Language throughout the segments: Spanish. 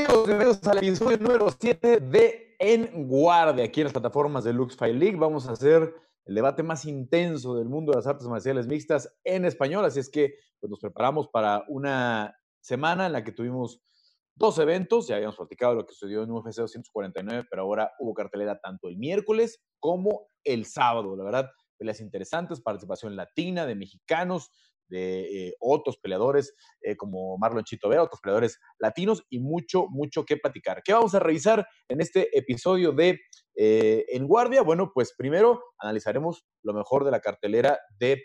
amigos? Bienvenidos al episodio número 7 de En Guardia, aquí en las plataformas de Lux Fight League. Vamos a hacer el debate más intenso del mundo de las artes marciales mixtas en español, así es que pues, nos preparamos para una semana en la que tuvimos dos eventos, ya habíamos platicado lo que sucedió en UFC 249, pero ahora hubo cartelera tanto el miércoles como el sábado, la verdad, peleas interesantes, participación latina de mexicanos, de eh, otros peleadores eh, como Marlon Chito Vera, otros peleadores latinos y mucho, mucho que platicar. ¿Qué vamos a revisar en este episodio de eh, En Guardia? Bueno, pues primero analizaremos lo mejor de la cartelera de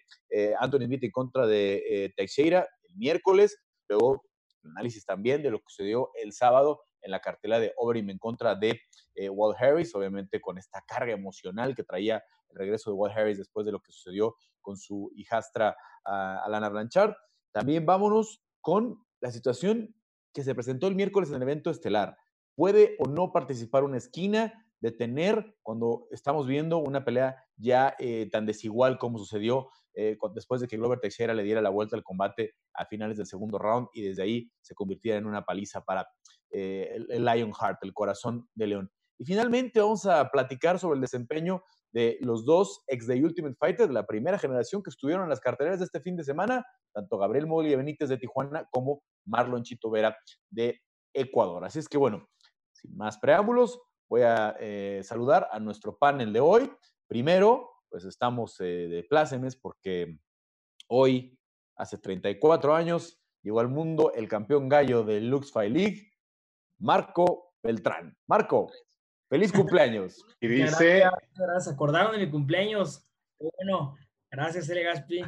Anthony Smith en contra de Teixeira el miércoles, luego análisis también de lo que sucedió el sábado en la cartela de Overeem en contra de Walt Harris, obviamente con esta carga emocional que traía el regreso de Walt Harris después de lo que sucedió con su hijastra Alana Blanchard. También vámonos con la situación que se presentó el miércoles en el evento estelar. ¿Puede o no participar una esquina? Detener cuando estamos viendo una pelea ya eh, tan desigual como sucedió eh, después de que Glover Teixeira le diera la vuelta al combate a finales del segundo round y desde ahí se convirtiera en una paliza para eh, el, el Lion Heart, el corazón de León. Y finalmente vamos a platicar sobre el desempeño de los dos ex de Ultimate Fighter de la primera generación que estuvieron en las carteleras de este fin de semana, tanto Gabriel Moli Benítez de Tijuana como Marlon Chito Vera de Ecuador. Así es que bueno, sin más preámbulos, voy a eh, saludar a nuestro panel de hoy. Primero, pues estamos eh, de plácemes porque hoy, hace 34 años, llegó al mundo el campeón gallo del Lux Fight League, Marco Beltrán. Marco, Feliz cumpleaños. Y dice. Gracias, acordaron de mi cumpleaños. Bueno, gracias, Ele Gaspi.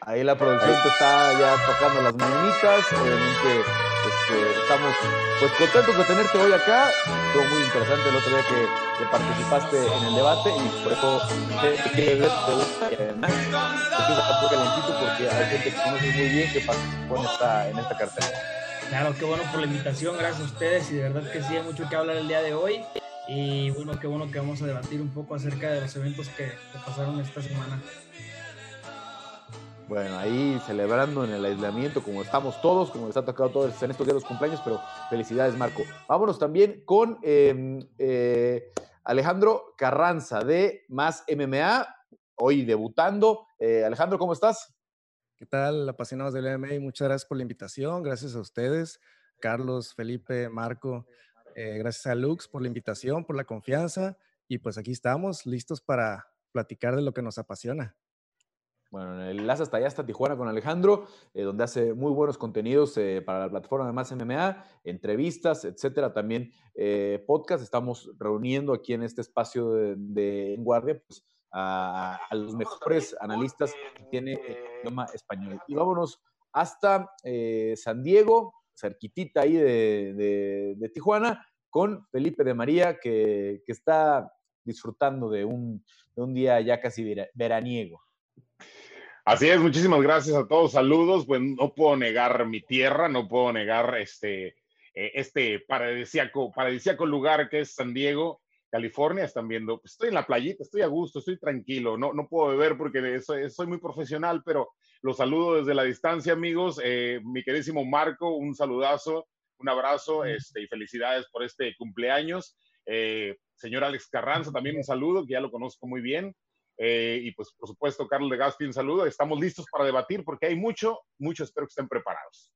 Ahí la producción te está ya tocando las mañanitas. Obviamente este, estamos pues contentos de tenerte hoy acá. Estuvo muy interesante el otro día que, participaste en el debate y por eso te quiere ver, te gusta y además te calentito porque hay gente que conoces muy bien que participó en esta, en esta cartera. Claro, qué bueno por la invitación, gracias a ustedes y de verdad que sí hay mucho que hablar el día de hoy y bueno, qué bueno que vamos a debatir un poco acerca de los eventos que, pasaron esta semana. Bueno, ahí celebrando en el aislamiento como estamos todos, como les ha tocado todos en estos días los cumpleaños, pero felicidades Marco. Vámonos también con em, eh, Alejandro Carranza de Más MMA, hoy debutando. Eh, Alejandro, ¿cómo estás? ¿Qué tal, apasionados del MMA? Muchas gracias por la invitación. Gracias a ustedes, Carlos, Felipe, Marco. Eh, gracias a Lux por la invitación, por la confianza. Y pues aquí estamos, listos para platicar de lo que nos apasiona. Bueno, el enlace hasta allá, hasta Tijuana con Alejandro, eh, donde hace muy buenos contenidos eh, para la plataforma de Más MMA, entrevistas, etcétera. También podcast. Estamos reuniendo aquí en este espacio de, de En Guardia, pues a, los mejores analistas que tiene el idioma español. Y vámonos hasta eh, San Diego, cerquitita ahí de, Tijuana, con Felipe de María, que, está disfrutando de un, día ya casi veraniego. Así es, muchísimas gracias a todos, saludos. Pues no puedo negar mi tierra, no puedo negar este, eh, este paradisíaco, paradisíaco lugar que es San Diego. California, están viendo, pues, estoy en la playita, estoy a gusto, estoy tranquilo, no, no puedo beber porque soy, soy muy profesional, pero los saludo desde la distancia, amigos. Eh, mi queridísimo Marco, un saludazo, un abrazo este, y felicidades por este cumpleaños. Eh, señor Alex Carranza, también un saludo, que ya lo conozco muy bien. Eh, y pues, por supuesto, Carlos de Gaspi, un saludo. Estamos listos para debatir porque hay mucho, mucho, espero que estén preparados.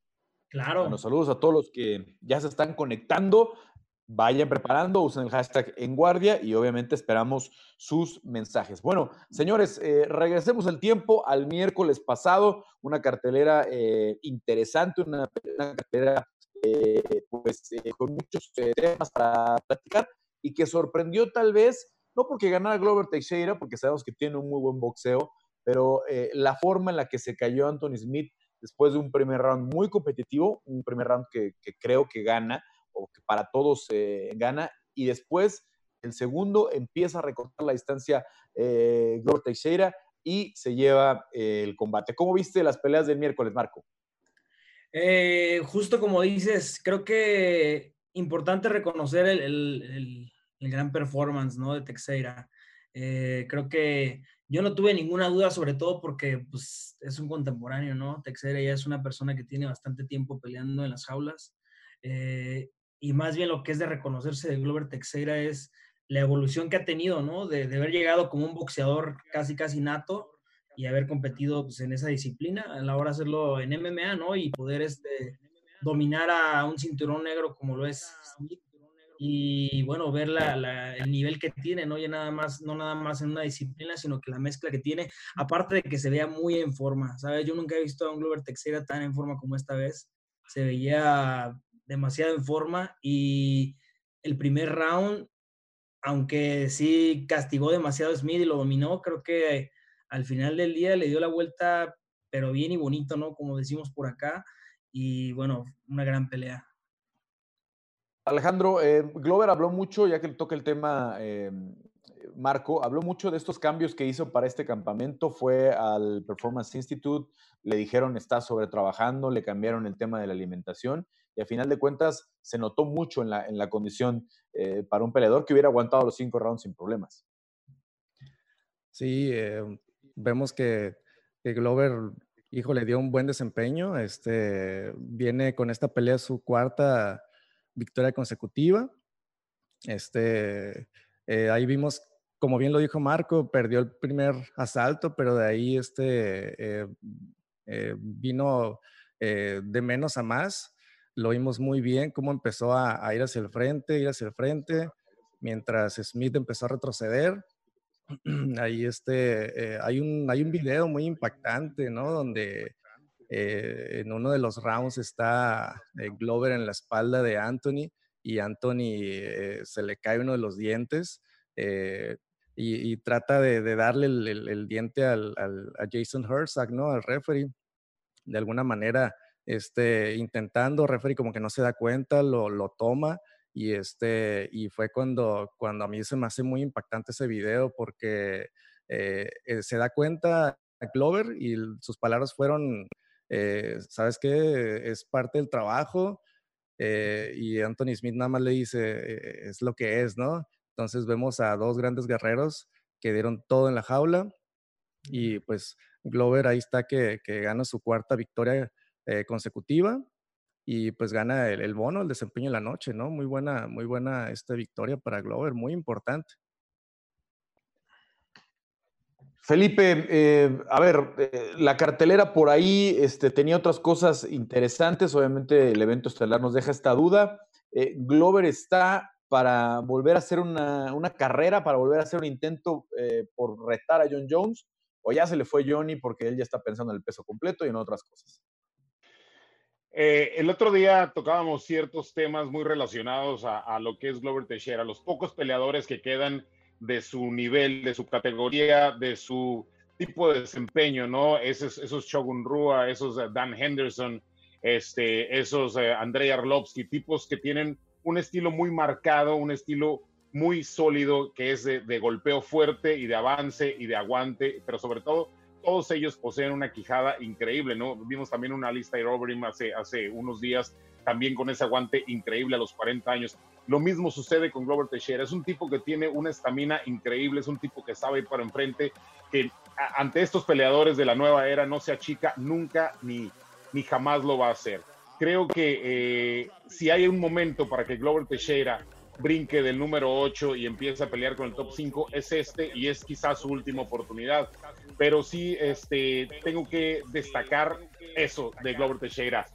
Claro. Bueno, saludos a todos los que ya se están conectando vayan preparando, usen el hashtag en guardia y obviamente esperamos sus mensajes. Bueno, señores, eh, regresemos el tiempo al miércoles pasado, una cartelera eh, interesante, una, cartelera eh, pues, con muchos temas para platicar y que sorprendió tal vez, no porque ganara Glover Teixeira, porque sabemos que tiene un muy buen boxeo, pero la forma en la que se cayó Anthony Smith después de un primer round muy competitivo, un primer round que creo que gana, o que para todos eh, gana, y después el segundo empieza a recortar la distancia eh, Glover Teixeira y se lleva eh, el combate. ¿Cómo viste las peleas del miércoles, Marco? Eh, justo como dices, creo que importante reconocer el, gran performance ¿no? de Teixeira. creo que yo no tuve ninguna duda, sobre todo porque pues, es un contemporáneo, ¿no? Teixeira ya es una persona que tiene bastante tiempo peleando en las jaulas. Eh, y más bien lo que es de reconocerse de Glover Teixeira es la evolución que ha tenido, ¿no? De, haber llegado como un boxeador casi, casi nato y haber competido pues, en esa disciplina, a la hora de hacerlo en MMA, ¿no? Y poder este, dominar a un cinturón negro como lo es y bueno, ver la, el nivel que tiene, ¿no? Ya nada más, no nada más en una disciplina, sino que la mezcla que tiene, aparte de que se vea muy en forma, ¿sabes? Yo nunca he visto a un Glover Teixeira tan en forma como esta vez, se veía demasiado en forma y el primer round, aunque sí castigó demasiado a Smith y lo dominó, creo que al final del día le dio la vuelta, pero bien y bonito, ¿no? Como decimos por acá, y bueno, una gran pelea. Alejandro, eh, Glover habló mucho, ya que toca el tema, eh, Marco, habló mucho de estos cambios que hizo para este campamento. Fue al Performance Institute, le dijeron está sobretrabajando, le cambiaron el tema de la alimentación y a final de cuentas se notó mucho en la, en la condición eh, para un peleador que hubiera aguantado los cinco rounds sin problemas. Sí, vemos que, que Glover hijo, le dio un buen desempeño. Este, viene con esta pelea su cuarta victoria consecutiva. Este, eh, ahí vimos, como bien lo dijo Marco, perdió el primer asalto, pero de ahí este, eh, vino de menos a más. Lo vimos muy bien, cómo empezó a, ir hacia el frente, ir hacia el frente, mientras Smith empezó a retroceder. Ahí este, hay, un, hay un video muy impactante, ¿no? Donde eh, en uno de los rounds está eh, Glover en la espalda de Anthony y Anthony eh, se le cae uno de los dientes y, trata de, darle el, diente al, a Jason Herzog, ¿no? Al referee. De alguna manera, este, intentando, referee como que no se da cuenta, lo, lo toma y, este, y fue cuando, cuando a mí se me hace muy impactante ese video porque se da cuenta Glover y sus palabras fueron eh, ¿sabes qué? Es parte del trabajo. Eh, y Anthony Smith nada más le dice, eh, es lo que es, ¿no? Entonces vemos a dos grandes guerreros que dieron todo en la jaula y pues Glover ahí está que, gana su cuarta victoria consecutiva y pues gana el, bono, el desempeño de la noche, ¿no? Muy buena, muy buena esta victoria para Glover, muy importante. Felipe, eh, a ver, eh, la cartelera por ahí este, tenía otras cosas interesantes. Obviamente el evento estelar nos deja esta duda. Eh, Glover está para volver a hacer una, carrera, para volver a hacer un intento por retar a John Jones, o ya se le fue Johnny porque él ya está pensando en el peso completo y en otras cosas. El otro día tocábamos ciertos temas muy relacionados a, a lo que es Glover Teixeira, los pocos peleadores que quedan de su nivel, de su categoría, de su tipo de desempeño, ¿no? Esos, esos Shogun Rua, esos eh, Dan Henderson, este, esos eh, Andrei Arlovsky, tipos que tienen un estilo muy marcado, un estilo muy sólido, que es de, golpeo fuerte y de avance y de aguante, pero sobre todo todos ellos poseen una quijada increíble, ¿no? Vimos también una lista de Overeem hace, hace unos días, también con ese aguante increíble a los 40 años. Lo mismo sucede con Glover Teixeira. Es un tipo que tiene una estamina increíble, es un tipo que sabe ir para enfrente, que ante estos peleadores de la nueva era no se achica nunca ni, ni jamás lo va a hacer. Creo que eh, si hay un momento para que Glover Teixeira brinque del número 8 y empiece a pelear con el top 5 es este y es quizás su última oportunidad. Pero sí este, tengo que destacar eso de Glover Teixeira.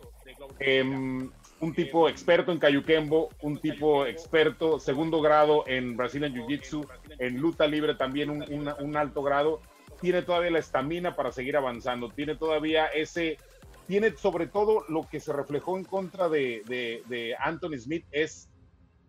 Em, un tipo experto en Cayuquembo, un tipo experto, segundo grado en Brazilian Jiu-Jitsu, en luta libre también un, alto grado, tiene todavía la estamina para seguir avanzando, tiene todavía ese, tiene sobre todo lo que se reflejó en contra de, de, Anthony Smith es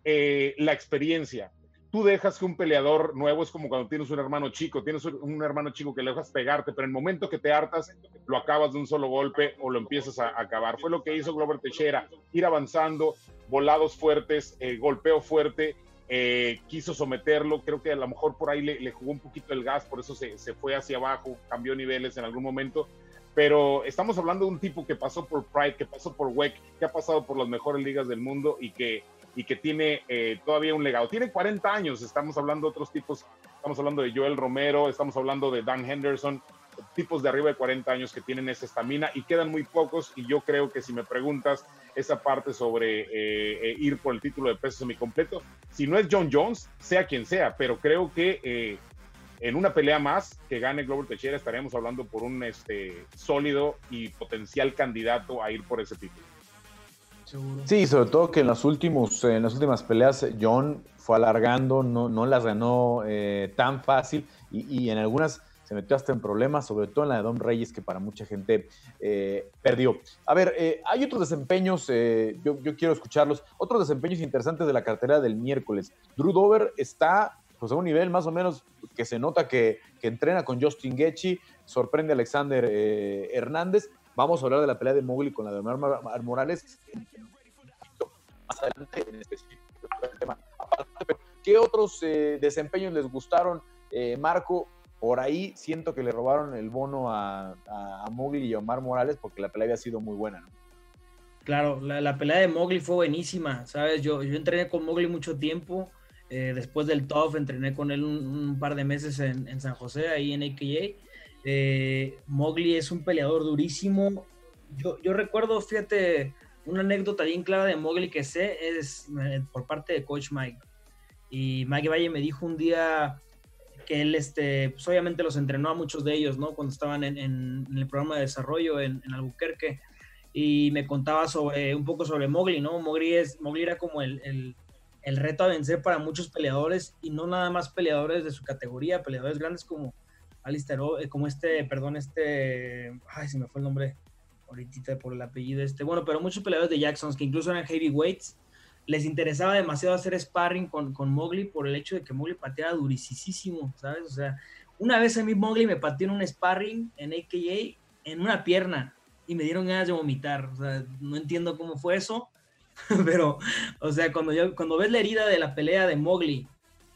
eh, la experiencia. Tú dejas que un peleador nuevo es como cuando tienes un hermano chico, tienes un hermano chico que le dejas pegarte, pero en el momento que te hartas, lo acabas de un solo golpe o lo empiezas a acabar. Fue lo que hizo Glover Teixeira, ir avanzando, volados fuertes, eh, golpeo fuerte, eh, quiso someterlo, creo que a lo mejor por ahí le, jugó un poquito el gas, por eso se, se fue hacia abajo, cambió niveles en algún momento, pero estamos hablando de un tipo que pasó por Pride, que pasó por WEC, que ha pasado por las mejores ligas del mundo y que y que tiene eh, todavía un legado. Tiene 40 años, estamos hablando de otros tipos, estamos hablando de Joel Romero, estamos hablando de Dan Henderson, tipos de arriba de 40 años que tienen esa estamina y quedan muy pocos y yo creo que si me preguntas esa parte sobre eh, eh, ir por el título de peso semicompleto, si no es John Jones, sea quien sea, pero creo que eh, en una pelea más que gane Glover Teixeira estaríamos hablando por un este, sólido y potencial candidato a ir por ese título. Sí, sobre todo que en, los últimos, en las últimas peleas John fue alargando, no, las ganó tan fácil y, en algunas se metió hasta en problemas, sobre todo en la de Don Reyes, que para mucha gente eh, perdió. A ver, eh, hay otros desempeños, eh, yo, quiero escucharlos, otros desempeños interesantes de la cartera del miércoles. Drew Dover está pues, a un nivel más o menos que se nota que, entrena con Justin Gaethje, sorprende a Alexander Hernández. Vamos a hablar de la pelea de Mowgli con la de Omar Morales más adelante en específico. ¿Qué otros desempeños les gustaron, Marco? Por ahí siento que le robaron el bono a, a, Mowgli y a Omar Morales porque la pelea había sido muy buena, Claro, la, pelea de Mowgli fue buenísima, ¿sabes? Yo, yo entrené con Mowgli mucho tiempo. Eh, después del TOF entrené con él un, par de meses en, San José, ahí en AKA. Eh, Mowgli es un peleador durísimo. Yo, recuerdo, fíjate, una anécdota bien clara de Mowgli que sé es eh, por parte de Coach Mike. Y Mike Valle me dijo un día, que él, este, pues obviamente los entrenó a muchos de ellos, ¿no? Cuando estaban en, el programa de desarrollo en, Albuquerque y me contaba sobre un poco sobre Mowgli, ¿no? Mowgli, es, Mowgli era como el, el, reto a vencer para muchos peleadores y no nada más peleadores de su categoría, peleadores grandes como Alistair, eh, como este, perdón, este, ay, se me fue el nombre ahorita por el apellido este, bueno, pero muchos peleadores de Jacksons que incluso eran heavyweights les interesaba demasiado hacer sparring con, con Mowgli por el hecho de que Mowgli pateaba durisísimo, ¿sabes? O sea, una vez a mí Mowgli me pateó en un sparring en AKA en una pierna y me dieron ganas de vomitar. O sea, no entiendo cómo fue eso, pero, o sea, cuando, yo, cuando ves la herida de la pelea de Mowgli,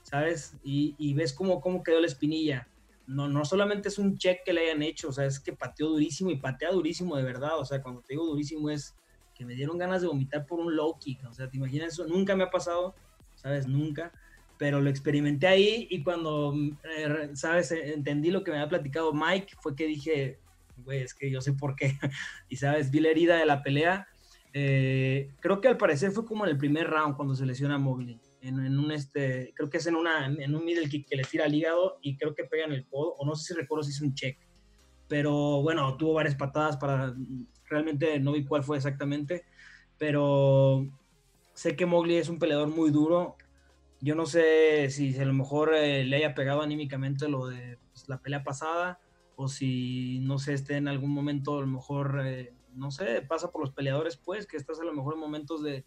¿sabes? Y, y ves cómo, cómo quedó la espinilla. No, no solamente es un check que le hayan hecho, o sea, es que pateó durísimo y patea durísimo de verdad. O sea, cuando te digo durísimo es que me dieron ganas de vomitar por un low kick. O sea, ¿te imaginas eso? Nunca me ha pasado, ¿sabes? Nunca. Pero lo experimenté ahí y cuando, eh, ¿sabes? Entendí lo que me había platicado Mike, fue que dije, güey, es que yo sé por qué. y, ¿sabes? Vi la herida de la pelea. Eh, creo que al parecer fue como en el primer round cuando se lesiona Mowgli. En, en, un este, creo que es en, una, en un middle kick que le tira al hígado y creo que pega en el codo, o no sé si recuerdo si es un check. Pero bueno, tuvo varias patadas para realmente no vi cuál fue exactamente, pero sé que Mowgli es un peleador muy duro. Yo no sé si a lo mejor eh, le haya pegado anímicamente lo de pues, la pelea pasada o si no sé, esté en algún momento a lo mejor, eh, no sé, pasa por los peleadores pues, que estás a lo mejor en momentos de,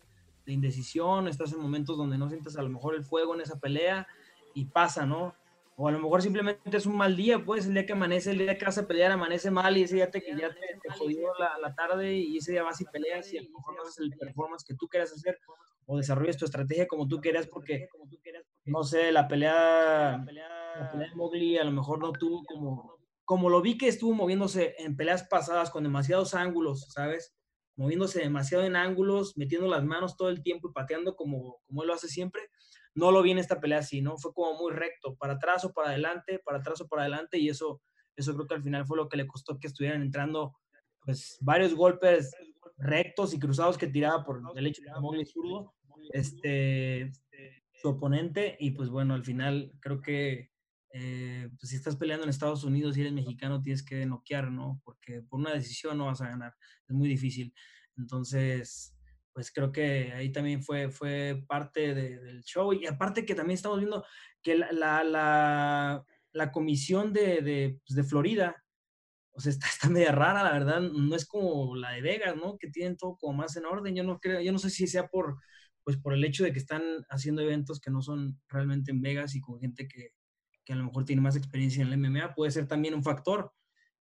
de indecisión, estás en momentos donde no sientes a lo mejor el fuego en esa pelea y pasa, ¿no? O a lo mejor simplemente es un mal día, pues el día que amanece, el día que vas a pelear, amanece mal y ese día te, ya te, jodió la, tarde y ese día vas y peleas y a lo mejor no haces el performance que tú quieras hacer o desarrollas tu estrategia como tú quieras porque, no sé, la pelea, la pelea de Mowgli a lo mejor no tuvo como, como lo vi que estuvo moviéndose en peleas pasadas con demasiados ángulos, ¿sabes? Moviéndose demasiado en ángulos, metiendo las manos todo el tiempo y pateando como, como él lo hace siempre no lo vi en esta pelea así, ¿no? Fue como muy recto, para atrás o para adelante, para atrás o para adelante, y eso, eso creo que al final fue lo que le costó que estuvieran entrando, pues, varios golpes rectos y cruzados que tiraba por el hecho de Mowgli zurdo, este, su oponente, y pues bueno, al final creo que eh, pues, si estás peleando en Estados Unidos y eres mexicano, tienes que noquear, ¿no? Porque por una decisión no vas a ganar, es muy difícil. Entonces, pues creo que ahí también fue, fue parte del show. Y aparte que también estamos viendo que la, la, la, comisión de, de, pues de, Florida, o sea, está, está media rara, la verdad, no es como la de Vegas, ¿no? Que tienen todo como más en orden. Yo no creo, yo no sé si sea por, pues por el hecho de que están haciendo eventos que no son realmente en Vegas y con gente que, que a lo mejor tiene más experiencia en el MMA, puede ser también un factor.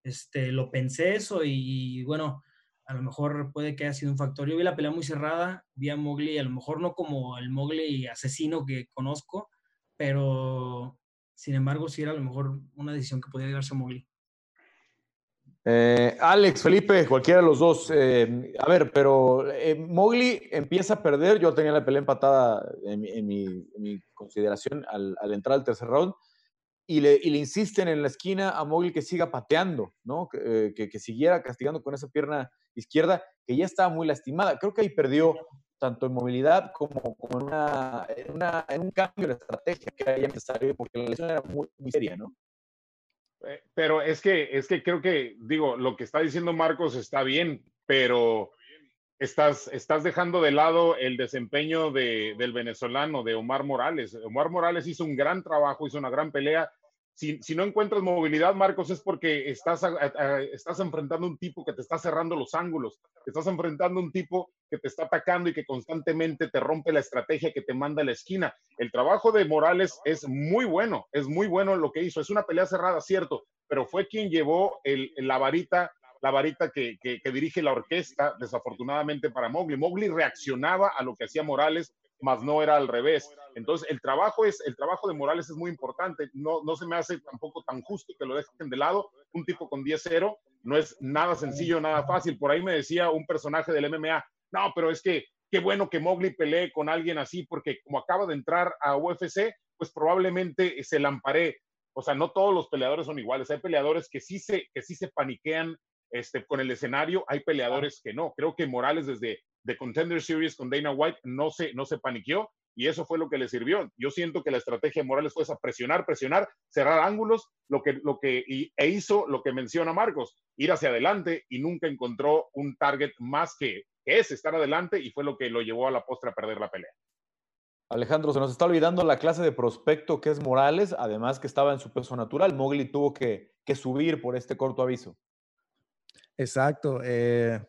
Este, lo pensé eso y bueno, a lo mejor puede que haya sido un factor. Yo vi la pelea muy cerrada, vi a Mowgli, a lo mejor no como el Mowgli asesino que conozco, pero sin embargo sí era a lo mejor una decisión que podía llevarse a Mowgli. Eh, Alex, Felipe, cualquiera de los dos. Eh, a ver, pero eh, Mowgli empieza a perder. Yo tenía la pelea empatada en mi, consideración al, al, entrar al tercer round. Y le, y le, insisten en la esquina a Mowgli que siga pateando, ¿no? Que, eh, que, siguiera castigando con esa pierna izquierda que ya estaba muy lastimada. Creo que ahí perdió tanto en movilidad como, como en, una, en, un cambio de estrategia que era necesario porque la lesión era muy, muy seria, ¿no? Eh, pero es que, es que creo que, digo, lo que está diciendo Marcos está bien, pero estás, estás dejando de lado el desempeño de, del venezolano, de Omar Morales. Omar Morales hizo un gran trabajo, hizo una gran pelea. Si, si no encuentras movilidad, Marcos, es porque estás, estás enfrentando un tipo que te está cerrando los ángulos, estás enfrentando un tipo que te está atacando y que constantemente te rompe la estrategia que te manda a la esquina. El trabajo de Morales es muy bueno, es muy bueno lo que hizo. Es una pelea cerrada, cierto, pero fue quien llevó el, la varita la varita que, dirige la orquesta, desafortunadamente para Mowgli. Mowgli reaccionaba a lo que hacía Morales, mas no era al revés. Entonces, el trabajo, es, el trabajo de Morales es muy importante. No, no se me hace tampoco tan justo que lo dejen de lado. Un tipo con 10-0 no es nada sencillo, nada fácil. Por ahí me decía un personaje del MMA, no, pero es que qué bueno que Mowgli pelee con alguien así, porque como acaba de entrar a UFC, pues probablemente se lamparé. O sea, no todos los peleadores son iguales. Hay peleadores que sí se, que sí se paniquean este, con el escenario, hay peleadores que no. Creo que Morales desde The Contender Series con Dana White no se, no se paniqueó y eso fue lo que le sirvió. Yo siento que la estrategia de Morales fue esa, presionar, presionar, cerrar ángulos, lo que, lo que, e hizo lo que menciona Marcos, ir hacia adelante y nunca encontró un target más que, que ese, estar adelante y fue lo que lo llevó a la postre a perder la pelea. Alejandro, se nos está olvidando la clase de prospecto que es Morales, además que estaba en su peso natural. Mowgli tuvo que, que subir por este corto aviso. Exacto. Eh,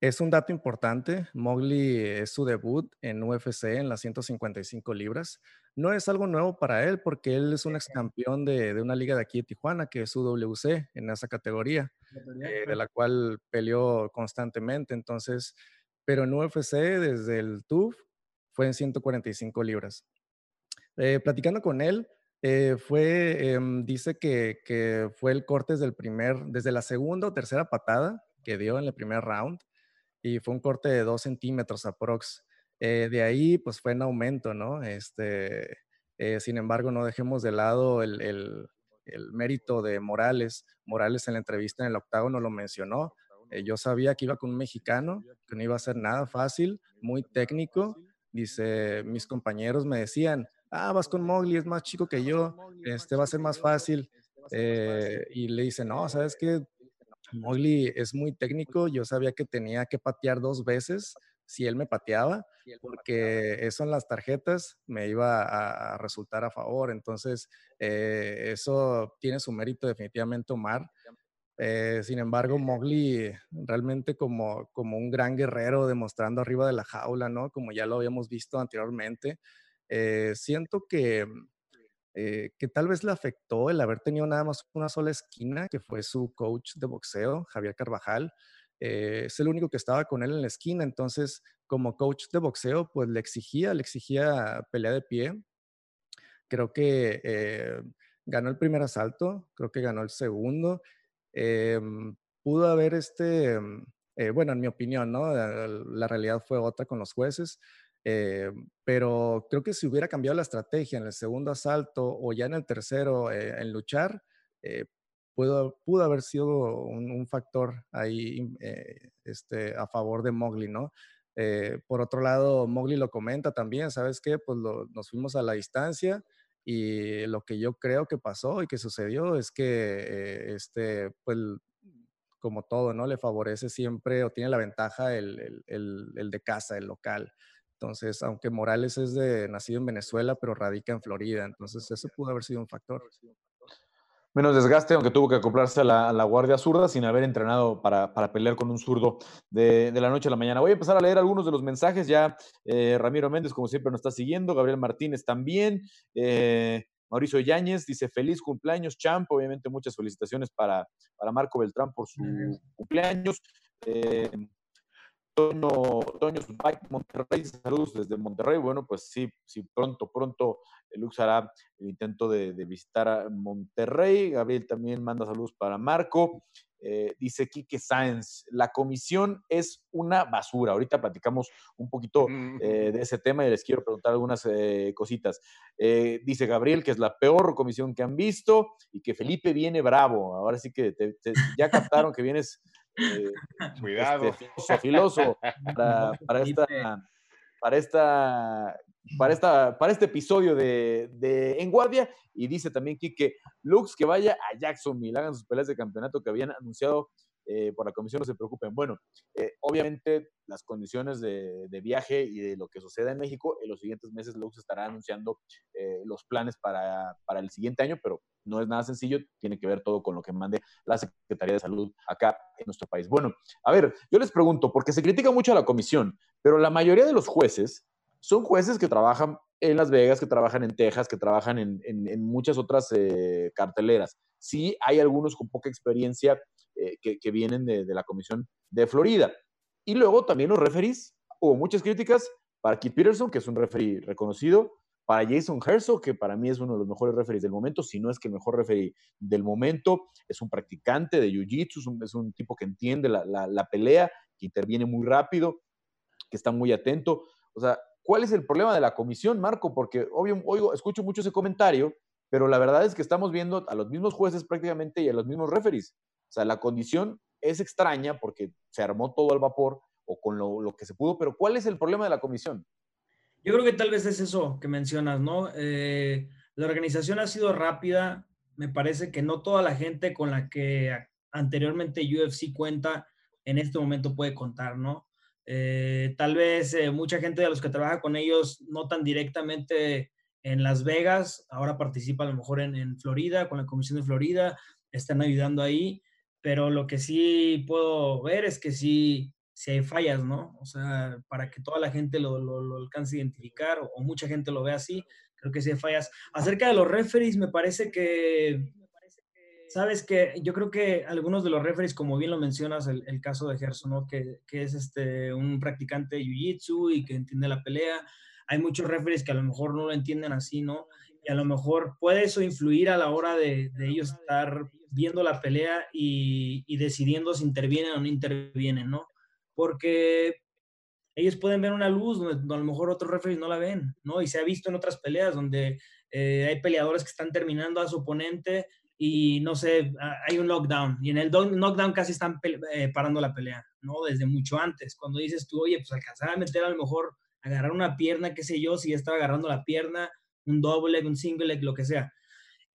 es un dato importante. Mowgli es su debut en UFC en las 155 libras. No es algo nuevo para él porque él es un ex campeón de, una liga de aquí de Tijuana, que es UWC, en esa categoría, eh, de la cual peleó constantemente. Entonces, pero en UFC desde el TUF fue en 145 libras. Eh, platicando con él, eh, fue, em, dice que, fue el corte desde el primer, desde la segunda o tercera patada que dio en el primer round y fue un corte de dos centímetros aprox. Eh, de ahí, pues fue en aumento, ¿no? Este, eh, sin embargo, no dejemos de lado el, el, mérito de Morales. Morales en la entrevista en el octavo no lo mencionó. yo sabía que iba con un mexicano, que no iba a ser nada fácil, muy técnico. Dice, mis compañeros me decían, ah, vas con Mowgli, es más chico que yo, este va a ser más fácil. Eh, y le dice, no, sabes que Mowgli es muy técnico, yo sabía que tenía que patear dos veces si él me pateaba, porque eso en las tarjetas me iba a, resultar a favor. Entonces, eh, eso tiene su mérito definitivamente Omar. Eh, sin embargo, Mowgli realmente como, como un gran guerrero demostrando arriba de la jaula, ¿no? Como ya lo habíamos visto anteriormente. Eh, siento que, eh, que tal vez le afectó el haber tenido nada más una sola esquina, que fue su coach de boxeo, Javier Carvajal. Eh, es el único que estaba con él en la esquina, entonces como coach de boxeo, pues le exigía, le exigía pelea de pie. Creo que ganó el primer asalto, creo que ganó el segundo. Em, pudo haber este, bueno, en mi opinión, ¿no? La realidad fue otra con los jueces. Eh, pero creo que si hubiera cambiado la estrategia en el segundo asalto o ya en el tercero eh, en luchar, eh, pudo, pudo, haber sido un, factor ahí este, a favor de Mowgli, ¿no? por otro lado, Mowgli lo comenta también, ¿sabes qué? Pues nos fuimos a la distancia y lo que yo creo que pasó y que sucedió es que, este, pues, como todo, ¿no? Le favorece siempre o tiene la ventaja el, el, el, el de casa, el local. Entonces, aunque Morales es de nacido en Venezuela, pero radica en Florida, entonces eso pudo haber sido un factor. Menos desgaste, aunque tuvo que acoplarse a la, guardia zurda sin haber entrenado para, pelear con un zurdo de, la noche a la mañana. Voy a empezar a leer algunos de los mensajes. Ya eh, Ramiro Méndez, como siempre, nos está siguiendo. Gabriel Martínez también. Eh, Mauricio Yáñez dice: Feliz cumpleaños, Champ. Obviamente, muchas felicitaciones para, para Marco Beltrán por su cumpleaños. Eh, Toño, Toño Monterrey, saludos desde Monterrey. Bueno, pues sí, sí, pronto, pronto Lux hará el intento de, visitar a Monterrey. Gabriel también manda saludos para Marco. Eh, dice Quique Sáenz, la comisión es una basura. Ahorita platicamos un poquito eh, de ese tema y les quiero preguntar algunas eh, cositas. dice Gabriel que es la peor comisión que han visto y que Felipe viene bravo. Ahora sí que ya captaron que vienes Cuidado. Este, filoso para, esta, para esta para, esta, para este episodio de, de, En Guardia. Y dice también que Lux que vaya a Jacksonville, hagan sus peleas de campeonato que habían anunciado eh, por la comisión, no se preocupen. Bueno, eh, obviamente las condiciones de, de, viaje y de lo que suceda en México, en los siguientes meses Lux estará anunciando eh, los planes para, para el siguiente año, pero no es nada sencillo, tiene que ver todo con lo que mande la Secretaría de Salud acá en nuestro país. Bueno, a ver, yo les pregunto, porque se critica mucho a la comisión, pero la mayoría de los jueces son jueces que trabajan en Las Vegas, que trabajan en Texas, que trabajan en, muchas otras eh, carteleras. Sí hay algunos con poca experiencia eh, que, vienen de, la Comisión de Florida. Y luego también los referees. Hubo muchas críticas para Keith Peterson, que es un referee reconocido, para Jason Herzog, que para mí es uno de los mejores referees del momento, si no es que el mejor referee del momento, es un practicante de Jiu-Jitsu, es, un, tipo que entiende la, la, pelea, que interviene muy rápido, que está muy atento. O sea, ¿Cuál es el problema de la comisión, Marco? Porque obvio, oigo, escucho mucho ese comentario, pero la verdad es que estamos viendo a los mismos jueces prácticamente y a los mismos referees. Sea, la condición es extraña porque se armó todo al vapor o con lo, que se pudo, pero ¿cuál es el problema de la comisión? Yo creo que tal vez es eso que mencionas, ¿no? Eh, la organización ha sido rápida. Me parece que no toda la gente con la que anteriormente UFC cuenta en este momento puede contar, ¿no? Eh, tal vez eh, mucha gente de los que trabaja con ellos no tan directamente en Las Vegas, ahora participa a lo mejor en, Florida, con la Comisión de Florida, están ayudando ahí, pero lo que sí puedo ver es que sí, sí hay fallas, ¿no? O sea, para que toda la gente lo, lo, alcance a identificar o, mucha gente lo vea así, creo que sí hay fallas. Acerca de los referees, me parece que Sabes que yo creo que algunos de los referees, como bien lo mencionas, el, caso de Gerson, ¿no? que, que, es este, un practicante de Jiu-Jitsu y que entiende la pelea. Hay muchos referees que a lo mejor no lo entienden así, ¿no? Y a lo mejor puede eso influir a la hora de ellos estar viendo la pelea y, y, decidiendo si intervienen o no intervienen, ¿no? Porque ellos pueden ver una luz donde a lo mejor otros referees no la ven, ¿no? Y se ha visto en otras peleas donde eh, hay peleadores que están terminando a su oponente y no sé, hay un knockdown y en el knockdown casi están eh, parando la pelea, ¿no? Desde mucho antes. Cuando dices tú, oye, pues alcanzar a meter a lo mejor, agarrar una pierna, qué sé yo, si ya estaba agarrando la pierna, un doble un single lo que sea.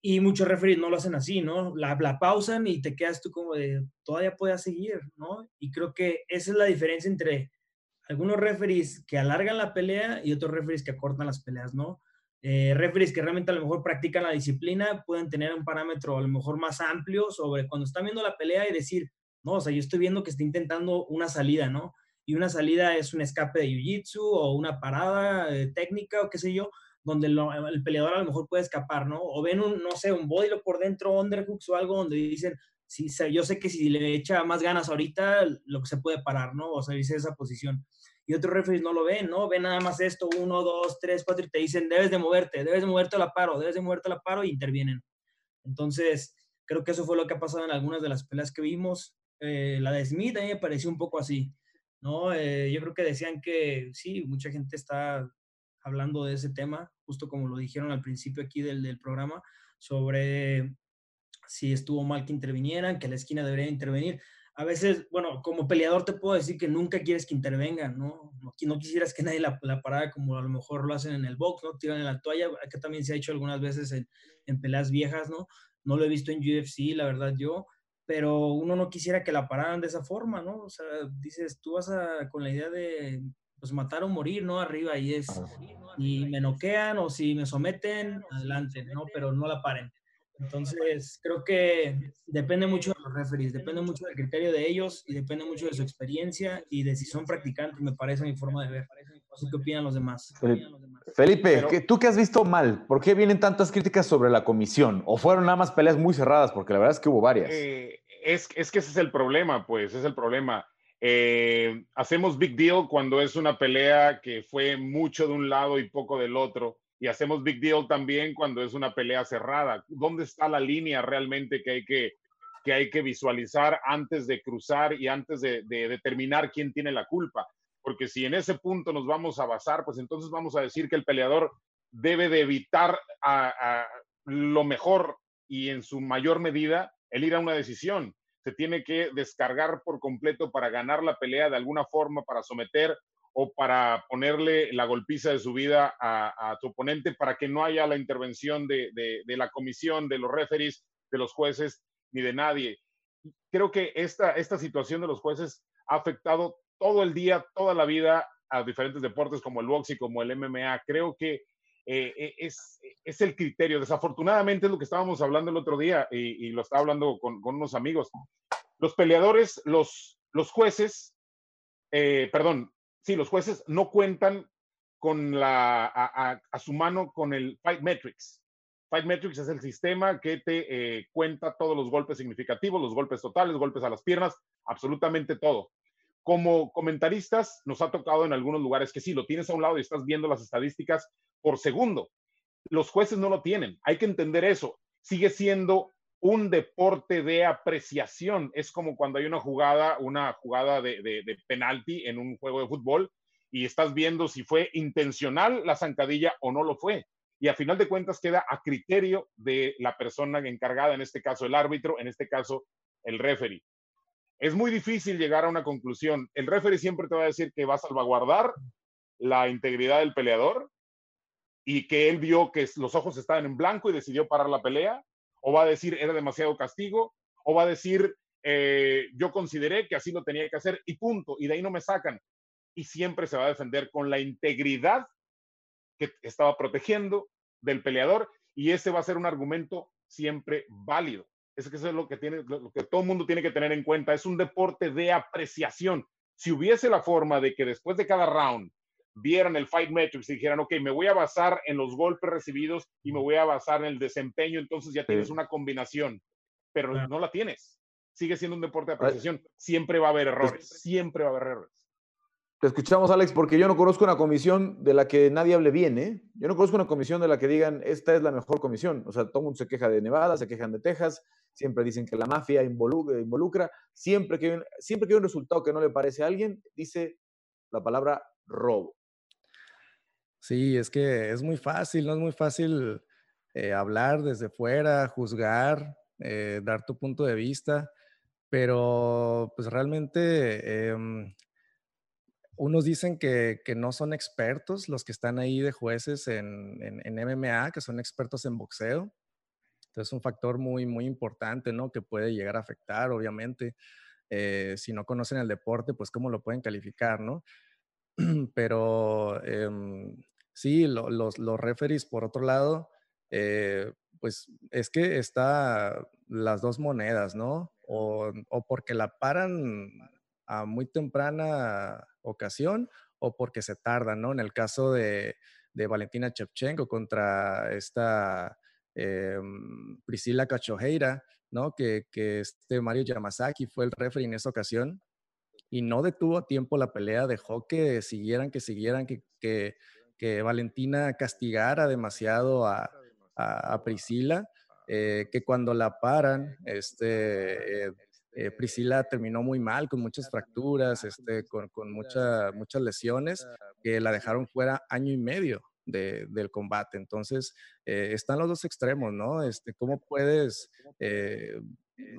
Y muchos referees no lo hacen así, ¿no? La, la pausan y te quedas tú como de, todavía puedes seguir, ¿no? Y creo que esa es la diferencia entre algunos referees que alargan la pelea y otros referees que acortan las peleas, ¿no? eh, referees que realmente a lo mejor practican la disciplina pueden tener un parámetro a lo mejor más amplio sobre cuando están viendo la pelea y decir, no, o sea, yo estoy viendo que está intentando una salida, ¿no? Y una salida es un escape de jiu-jitsu o una parada eh, técnica o qué sé yo, donde el peleador a lo mejor puede escapar, ¿no? O ven un, no sé, un bodylock por dentro, underhooks o algo donde dicen, sí, yo sé que si le echa más ganas ahorita, lo que se puede parar, ¿no? O salirse de esa posición y otros referees no lo ven, ¿no? Ven nada más esto, uno, dos, tres, cuatro, y te dicen, debes de moverte, debes de moverte a la paro, debes de moverte a la paro, y intervienen. Entonces, creo que eso fue lo que ha pasado en algunas de las peleas que vimos. Eh, la de Smith a mí me pareció un poco así, ¿no? Eh, yo creo que decían que sí, mucha gente está hablando de ese tema, justo como lo dijeron al principio aquí del, del programa, sobre si estuvo mal que intervinieran, que la esquina debería intervenir a veces, bueno, como peleador te puedo decir que nunca quieres que intervengan, ¿no? No, no quisieras que nadie la, la, parara como a lo mejor lo hacen en el box, ¿no? Tiran en la toalla, que también se ha hecho algunas veces en, en peleas viejas, ¿no? No lo he visto en UFC, la verdad yo, pero uno no quisiera que la pararan de esa forma, ¿no? O sea, dices, tú vas a, con la idea de, pues, matar o morir, ¿no? Arriba y es, y me noquean o si me someten, adelante, ¿no? Pero no la paren. Entonces, creo que depende mucho de los referees, depende mucho del criterio de ellos y depende mucho de su experiencia y de si son practicantes, me parece mi forma de ver. qué opinan los demás. Felipe, ¿tú qué has visto mal? ¿Por qué vienen tantas críticas sobre la comisión? ¿O fueron nada más peleas muy cerradas? Porque la verdad es que hubo varias. Eh, es, es que ese es el problema, pues, es el problema. Eh, hacemos big deal cuando es una pelea que fue mucho de un lado y poco del otro. Y hacemos big deal también cuando es una pelea cerrada. ¿Dónde está la línea realmente que hay que, que, hay que visualizar antes de cruzar y antes de, determinar quién tiene la culpa? Porque si en ese punto nos vamos a basar, pues entonces vamos a decir que el peleador debe de evitar a lo mejor y en su mayor medida el ir a una decisión se tiene que descargar por completo para ganar la pelea de alguna forma, para someter o para ponerle la golpiza de su vida a, tu oponente para que no haya la intervención de, la comisión, de los referees, de los jueces, ni de nadie. Creo que esta, esta situación de los jueces ha afectado todo el día, toda la vida a diferentes deportes como el box y como el MMA. Creo que eh, eh, es, es, el criterio. Desafortunadamente es lo que estábamos hablando el otro día y, lo estaba hablando con, unos amigos. Los peleadores, los, los jueces, eh, perdón, sí, los jueces no cuentan con la, a, su mano con el Fight Metrics. Fight Metrics es el sistema que te cuenta todos los golpes significativos, los golpes totales, golpes a las piernas, absolutamente todo como comentaristas nos ha tocado en algunos lugares que sí, lo tienes a un lado y estás viendo las estadísticas por segundo. Los jueces no lo tienen. Hay que entender eso. Sigue siendo un deporte de apreciación. Es como cuando hay una jugada, una jugada de, de, penalti en un juego de fútbol y estás viendo si fue intencional la zancadilla o no lo fue. Y a final de cuentas queda a criterio de la persona encargada, en este caso el árbitro, en este caso el referee. Es muy difícil llegar a una conclusión. El referee siempre te va a decir que va a salvaguardar la integridad del peleador y que él vio que los ojos estaban en blanco y decidió parar la pelea, o va a decir era demasiado castigo, o va a decir eh, yo consideré que así lo tenía que hacer y punto, y de ahí no me sacan. Y siempre se va a defender con la integridad que estaba protegiendo del peleador y ese va a ser un argumento siempre válido. Es que eso es lo que, tiene, lo que todo el mundo tiene que tener en cuenta. Es un deporte de apreciación. Si hubiese la forma de que después de cada round vieran el Fight Metrics y dijeran, ok, me voy a basar en los golpes recibidos y me voy a basar en el desempeño, entonces ya tienes una combinación, pero no la tienes. Sigue siendo un deporte de apreciación. Siempre va a haber errores, siempre va a haber errores. Te escuchamos, Alex, porque yo no conozco una comisión de la que nadie hable bien, ¿eh? Yo no conozco una comisión de la que digan, esta es la mejor comisión. O sea, todo el mundo se queja de Nevada, se quejan de Texas, siempre dicen que la mafia involucra, siempre, que siempre que hay un resultado que no le parece a alguien, dice la palabra robo. Sí, es que es muy fácil, no es muy fácil eh, hablar desde fuera, juzgar, eh, dar tu punto de vista, pero pues realmente em, unos dicen que, no son expertos los que están ahí de jueces en, en, MMA, que son expertos en boxeo. Entonces es un factor muy, muy importante, ¿no? Que puede llegar a afectar, obviamente. Eh, si no conocen el deporte, pues cómo lo pueden calificar, ¿no? Pero em, sí, los, los referees, por otro lado, eh, pues es que está las dos monedas, ¿no? O, porque la paran a muy temprana ocasión o porque se tardan, ¿no? En el caso de, Valentina Chepchenko contra esta em, Priscila Cachoeira, ¿no? Que, que, este Mario Yamazaki fue el referee en esa ocasión y no detuvo a tiempo la pelea, dejó que siguieran, que siguieran, que, que, Valentina castigara demasiado a, a, Priscila, eh, que cuando la paran, este, eh, eh, Priscila terminó muy mal, con muchas fracturas, este, con, con muchas lesiones, que la dejaron fuera año y medio del combate. Entonces, están los dos extremos, ¿no? Este, ¿Cómo puedes,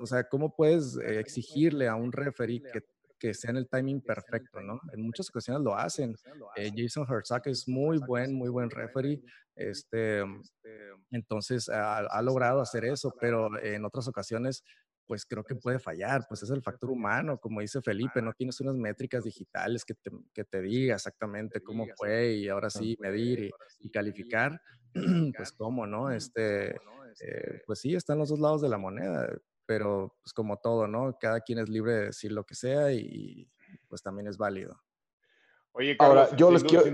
o sea, cómo puedes exigirle a un referee que que sea en el timing perfecto, ¿no? En muchas ocasiones lo hacen. Eh, Jason Herzog es muy buen, muy buen referee. Este, entonces ha, logrado hacer eso, pero en otras ocasiones, pues creo que puede fallar. Pues es el factor humano, como dice Felipe, no tienes unas métricas digitales que te, que te diga exactamente cómo fue y ahora sí medir y, calificar. Pues cómo, ¿no? Este, eh, pues sí, están los dos lados de la moneda pero pues como todo, ¿no? Cada quien es libre de decir lo que sea y pues también es válido. Oye, Carlos, Ahora, yo les quiero...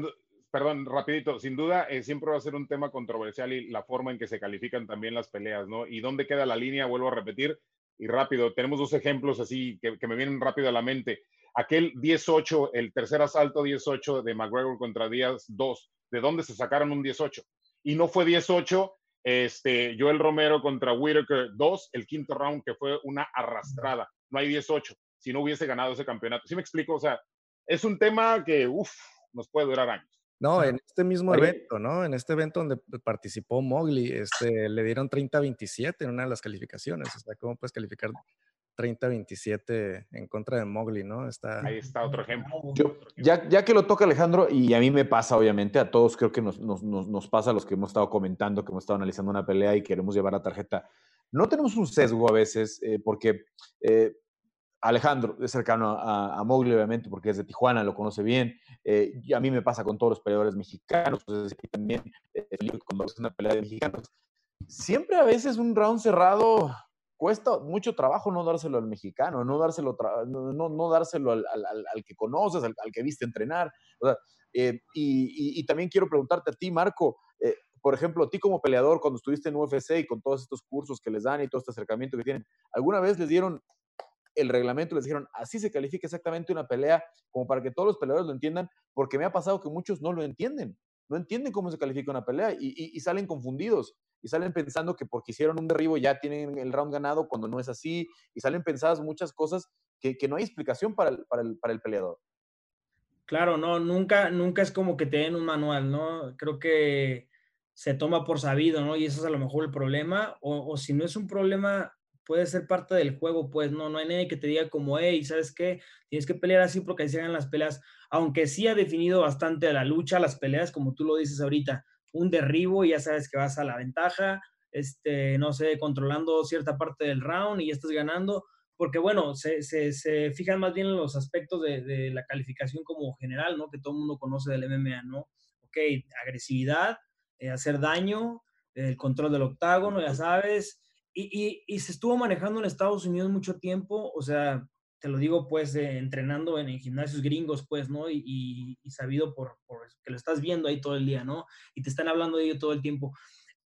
perdón, rapidito, sin duda eh, siempre va a ser un tema controversial y la forma en que se califican también las peleas, ¿no? Y dónde queda la línea, vuelvo a repetir, y rápido, tenemos dos ejemplos así que, me vienen rápido a la mente. aquel 18, el tercer asalto 18 de McGregor contra Díaz 2, ¿de dónde se sacaron un 18? Y no fue 18, este, Joel Romero contra Whitaker 2, el quinto round que fue una arrastrada. No hay 18, si no hubiese ganado ese campeonato. ¿Sí me explico? O sea, es un tema que, uff, nos puede durar años. No, en este mismo evento, ¿no? En este evento donde participó Mowgli, este, le dieron 30-27 en una de las calificaciones. O sea, ¿cómo puedes calificar 30-27 en contra de Mowgli, ¿no? Está... Ahí está otro ejemplo. ya, ya, que lo toca Alejandro, y a mí me pasa, obviamente, a todos creo que nos, nos, nos, pasa a los que hemos estado comentando, que hemos estado analizando una pelea y queremos llevar la tarjeta. No tenemos un sesgo a veces, eh, porque eh, Alejandro es cercano a, a, Mowgli, obviamente, porque es de Tijuana, lo conoce bien. Eh, y a mí me pasa con todos los peleadores mexicanos, pues, también cuando es mexicanos. Siempre a veces un round cerrado cuesta mucho trabajo no dárselo al mexicano, no dárselo, no, no, dárselo al, al, que conoces, al, que viste entrenar. Eh, y, y, también quiero preguntarte a ti, Marco, eh, por ejemplo, a ti como peleador, cuando estuviste en UFC y con todos estos cursos que les dan y todo este acercamiento que tienen, ¿alguna vez les dieron el reglamento les dijeron, así se califica exactamente una pelea, como para que todos los peleadores lo entiendan, porque me ha pasado que muchos no lo entienden, no entienden cómo se califica una pelea y salen confundidos y salen pensando que porque hicieron un derribo ya tienen el round ganado cuando no es así, y salen pensadas muchas cosas que, que no hay explicación para el, para, el, para el, peleador. Claro, no, nunca, nunca es como que te den un manual, ¿no? Creo que se toma por sabido, ¿no? Y eso es a lo mejor el problema, o, o si no es un problema, puede ser parte del juego, pues no, no hay nadie que te diga como, hey, ¿sabes qué? Tienes que pelear así porque ahí se hagan las peleas, aunque sí ha definido bastante la lucha, las peleas, como tú lo dices ahorita, un derribo y ya sabes que vas a la ventaja, este, no sé, controlando cierta parte del round y ya estás ganando, porque bueno, se, se, fijan más bien en los aspectos de, la calificación como general, ¿no? Que todo el mundo conoce del MMA, ¿no? Ok, agresividad, eh, hacer daño, el control del octágono, ya sabes, y, y, se estuvo manejando en Estados Unidos mucho tiempo, o sea, te lo digo pues entrenando en, gimnasios gringos pues, ¿no? Y, sabido por, que lo estás viendo ahí todo el día, ¿no? Y te están hablando de ello todo el tiempo.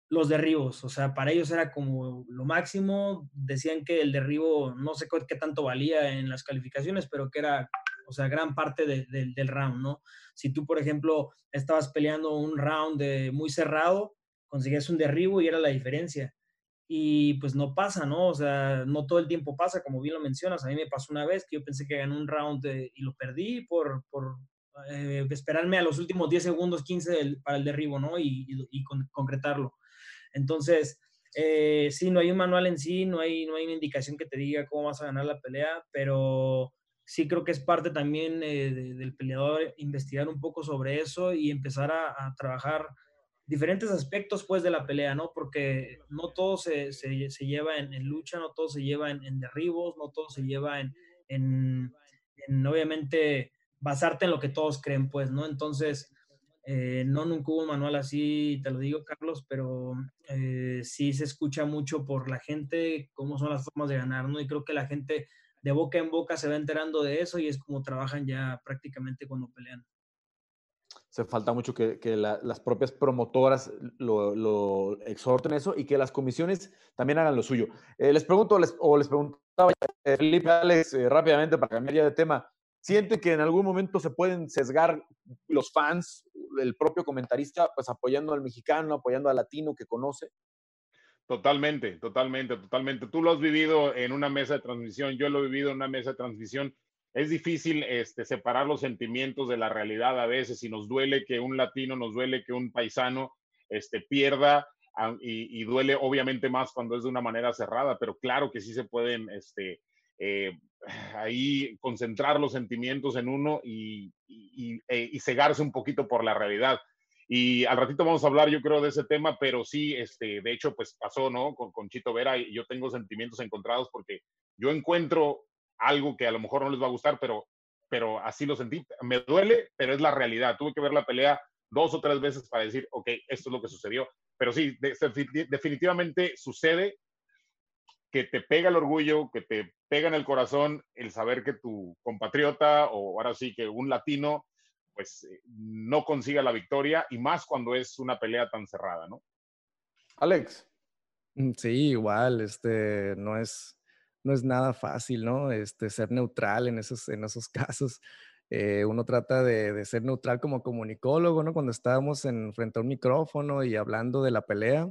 Los derribos, o sea, para ellos era como lo máximo, decían que el derribo no sé qué tanto valía en las calificaciones, pero que era, o sea, gran parte del round, ¿no? Si tú, por ejemplo, estabas peleando un round muy cerrado, conseguías un derribo y era la diferencia y pues no pasa, ¿no? O sea, no todo el tiempo pasa, como bien lo mencionas. A mí me pasó una vez que yo pensé que gané un round y lo perdí por, por eh, esperarme a los últimos 10 segundos, 15 para el derribo, ¿no? Y, y, concretarlo. Entonces, eh, sí, no hay un manual en sí, no hay, no hay una indicación que te diga cómo vas a ganar la pelea, pero sí creo que es parte también eh, del peleador investigar un poco sobre eso y empezar a, a trabajar diferentes aspectos pues de la pelea, ¿no? Porque no todo se, se, lleva en, lucha, no todo se lleva en, derribos, no todo se lleva en, en, obviamente, basarte en lo que todos creen, pues, ¿no? Entonces, eh, no nunca hubo un manual así, te lo digo, Carlos, pero eh, sí se escucha mucho por la gente cómo son las formas de ganar, ¿no? Y creo que la gente de boca en boca se va enterando de eso y es como trabajan ya prácticamente cuando pelean se falta mucho que, las propias promotoras lo, exhorten eso y que las comisiones también hagan lo suyo. Eh, les pregunto, o les preguntaba eh, Felipe Alex eh, rápidamente para cambiar ya de tema, ¿sienten que en algún momento se pueden sesgar los fans, el propio comentarista, pues apoyando al mexicano, apoyando al latino que conoce? Totalmente, totalmente, totalmente. Tú lo has vivido en una mesa de transmisión, yo lo he vivido en una mesa de transmisión es difícil este, separar los sentimientos de la realidad a veces y nos duele que un latino, nos duele que un paisano este, pierda y, duele obviamente más cuando es de una manera cerrada, pero claro que sí se pueden este, eh, ahí concentrar los sentimientos en uno y, e, y, cegarse un poquito por la realidad. Y al ratito vamos a hablar, yo creo, de ese tema, pero sí, este, de hecho, pues pasó, ¿no? Con, con Chito Vera y yo tengo sentimientos encontrados porque yo encuentro algo que a lo mejor no les va a gustar, pero, pero así lo sentí. Me duele, pero es la realidad. Tuve que ver la pelea dos o tres veces para decir, ok, esto es lo que sucedió. Pero sí, definitivamente sucede que te pega el orgullo, que te pega en el corazón el saber que tu compatriota o ahora sí que un latino pues eh, no consiga la victoria y más cuando es una pelea tan cerrada, ¿no? Alex. Mm, sí, igual, este, no es, no es nada fácil, ¿no? Este, ser neutral en esos, en esos casos. Eh, uno trata de, ser neutral como comunicólogo, ¿no? Cuando estábamos en, frente a un micrófono y hablando de la pelea,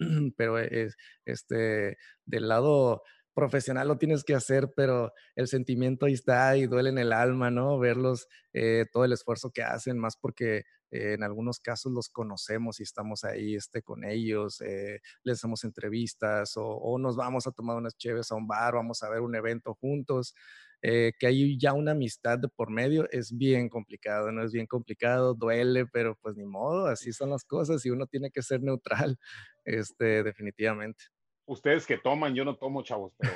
pero es, este, del lado profesional lo tienes que hacer, pero el sentimiento ahí está y duele en el alma, ¿no? Verlos, eh, todo el esfuerzo que hacen, más porque eh, en algunos casos los conocemos y estamos ahí este, con ellos, eh, les hacemos entrevistas o, nos vamos a tomar unas cheves a un bar, vamos a ver un evento juntos. que hay ya una amistad de por medio es bien complicado, no es bien complicado, duele, pero pues ni modo, así son las cosas y uno tiene que ser neutral, este, definitivamente ustedes que toman, yo no tomo, chavos, pero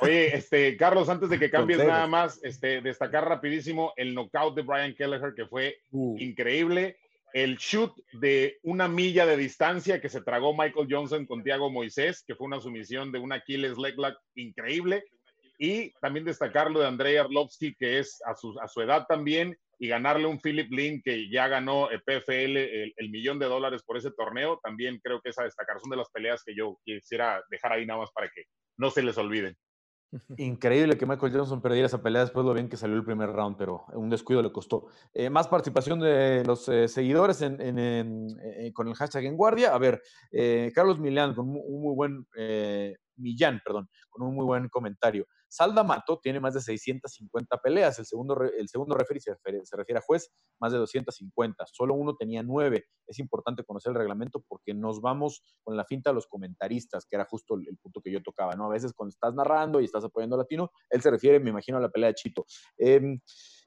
oye, este, Carlos, antes de que cambies nada más, este, destacar rapidísimo el knockout de Brian Kelleher, que fue uh. increíble, el shoot de una milla de distancia que se tragó Michael Johnson con Tiago Moisés, que fue una sumisión de un Aquiles leg increíble, y también destacar lo de Andrei Arlovsky, que es a su, a su edad también, y ganarle un Philip Lynn que ya ganó PFL el, millón de dólares por ese torneo, también creo que esa destacar son de las peleas que yo quisiera dejar ahí nada más para que no se les olviden. Increíble que Michael Johnson perdiera esa pelea después lo bien que salió el primer round, pero un descuido le costó. Eh, más participación de los eh, seguidores eh, con el hashtag en guardia. A ver, Carlos Milán con un muy buen Millán, perdón, con un muy buen comentario. Salda Mato tiene más de 650 peleas. El segundo, el segundo referee se refiere, a juez, más de 250. Solo uno tenía nueve. Es importante conocer el reglamento porque nos vamos con la finta a los comentaristas, que era justo el, punto que yo tocaba, ¿no? A veces cuando estás narrando y estás apoyando a Latino, él se refiere, me imagino, a la pelea de Chito. Em,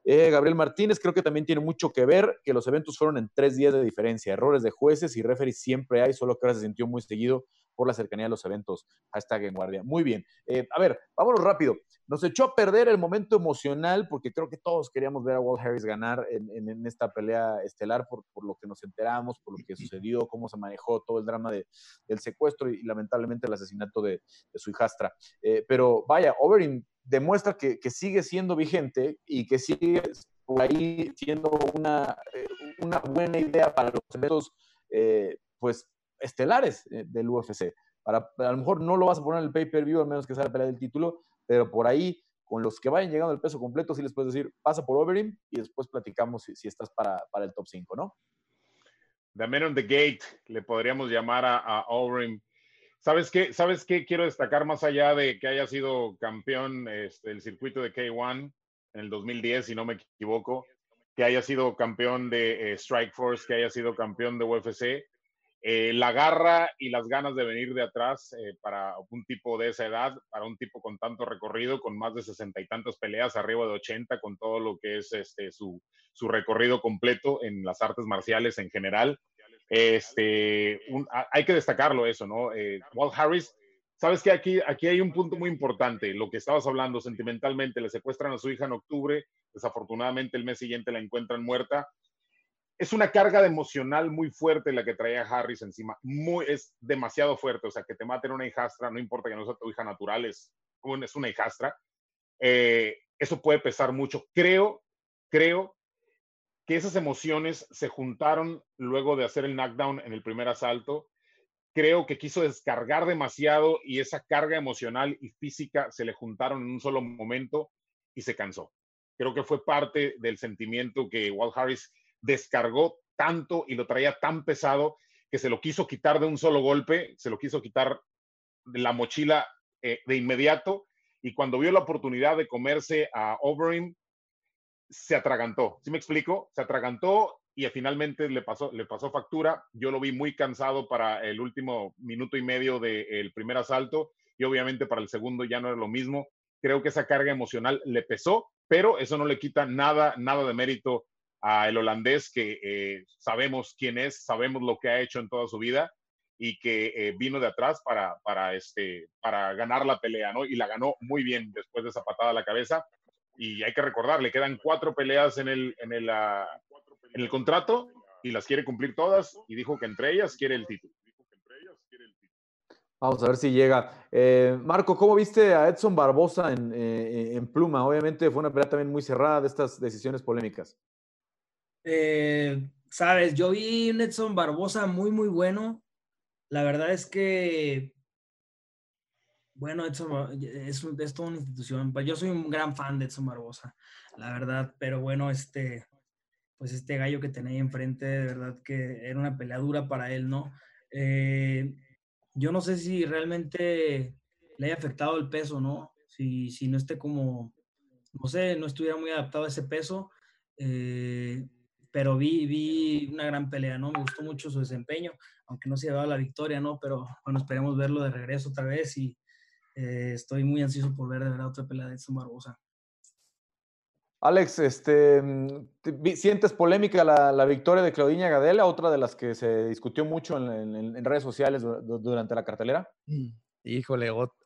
eh, Gabriel Martínez creo que también tiene mucho que ver que los eventos fueron en tres días de diferencia. Errores de jueces y referees siempre hay, solo que ahora se sintió muy seguido por la cercanía de los eventos. Hashtag en guardia. Muy bien. Eh, a ver, vámonos rápido. Nos echó a perder el momento emocional porque creo que todos queríamos ver a Walt Harris ganar en, esta pelea estelar por, lo que nos enteramos, por lo que sucedió, cómo se manejó todo el drama del secuestro y, lamentablemente el asesinato de, su hijastra. Eh, pero vaya, Overeem demuestra que, sigue siendo vigente y que sigue por ahí siendo una, eh, una buena idea para los eventos pues estelares eh, del UFC. Para, a lo mejor no lo vas a poner en el pay-per-view, al menos que sea la pelea del título, pero por ahí, con los que vayan llegando al peso completo, sí les puedes decir, pasa por Overeem y después platicamos si, estás para, para, el top 5, ¿no? The Man on the Gate, le podríamos llamar a, a Overeem. ¿Sabes qué? ¿Sabes qué? Quiero destacar más allá de que haya sido campeón este, del circuito de K1 en el 2010, si no me equivoco, que haya sido campeón de eh, Strike Force, que haya sido campeón de UFC eh, la garra y las ganas de venir de atrás eh, para un tipo de esa edad, para un tipo con tanto recorrido, con más de sesenta y tantas peleas, arriba de 80, con todo lo que es este, su, su recorrido completo en las artes marciales en general. Este, hay que destacarlo eso, ¿no? Eh, Walt Harris, sabes que aquí, aquí hay un punto muy importante, lo que estabas hablando sentimentalmente, le secuestran a su hija en octubre, desafortunadamente el mes siguiente la encuentran muerta, es una carga emocional muy fuerte la que traía Harris encima. Muy, es demasiado fuerte. O sea, que te maten una hijastra, no importa que no sea tu hija natural, es, es una hijastra. Eh, eso puede pesar mucho. Creo, creo que esas emociones se juntaron luego de hacer el knockdown en el primer asalto. Creo que quiso descargar demasiado y esa carga emocional y física se le juntaron en un solo momento y se cansó. Creo que fue parte del sentimiento que Walt Harris descargó tanto y lo traía tan pesado que se lo quiso quitar de un solo golpe, se lo quiso quitar de la mochila eh, de inmediato y cuando vio la oportunidad de comerse a Overeem, se atragantó. ¿Sí me explico? Se atragantó y finalmente le pasó, le pasó factura. Yo lo vi muy cansado para el último minuto y medio del primer asalto y obviamente para el segundo ya no era lo mismo. Creo que esa carga emocional le pesó, pero eso no le quita nada, nada de mérito a el holandés que eh, sabemos quién es, sabemos lo que ha hecho en toda su vida y que eh, vino de atrás para, para, este, para ganar la pelea, ¿no? Y la ganó muy bien después de esa patada a la cabeza. Y hay que recordar, le quedan cuatro peleas en el, en el, ah, en el contrato y las quiere cumplir todas y dijo que entre ellas quiere el título. Vamos a ver si llega. Eh, Marco, ¿cómo viste a Edson Barbosa en, en, Pluma? Obviamente fue una pelea también muy cerrada de estas decisiones polémicas. Eh, Sabes, yo vi un Edson Barbosa muy, muy bueno. La verdad es que Bueno, Edson es, es toda una institución. Pues, yo soy un gran fan de Edson Barbosa, la verdad. Pero bueno, este, pues este gallo que tenía enfrente, de verdad que era una pelea dura para él, ¿no? Eh, yo no sé si realmente le haya afectado el peso, ¿no? Si, si no esté como, no sé, no estuviera muy adaptado a ese peso. Eh, pero vi, vi una gran pelea, ¿no? Me gustó mucho su desempeño, aunque no se llevaba la victoria, ¿no? Pero bueno, esperemos verlo de regreso otra vez y eh, estoy muy ansioso por ver de verdad otra pelea de Edson Barbosa. Alex, este, ¿sientes polémica la, victoria de Claudinha Gadela, otra de las que se discutió mucho en, redes sociales durante la cartelera? Mm,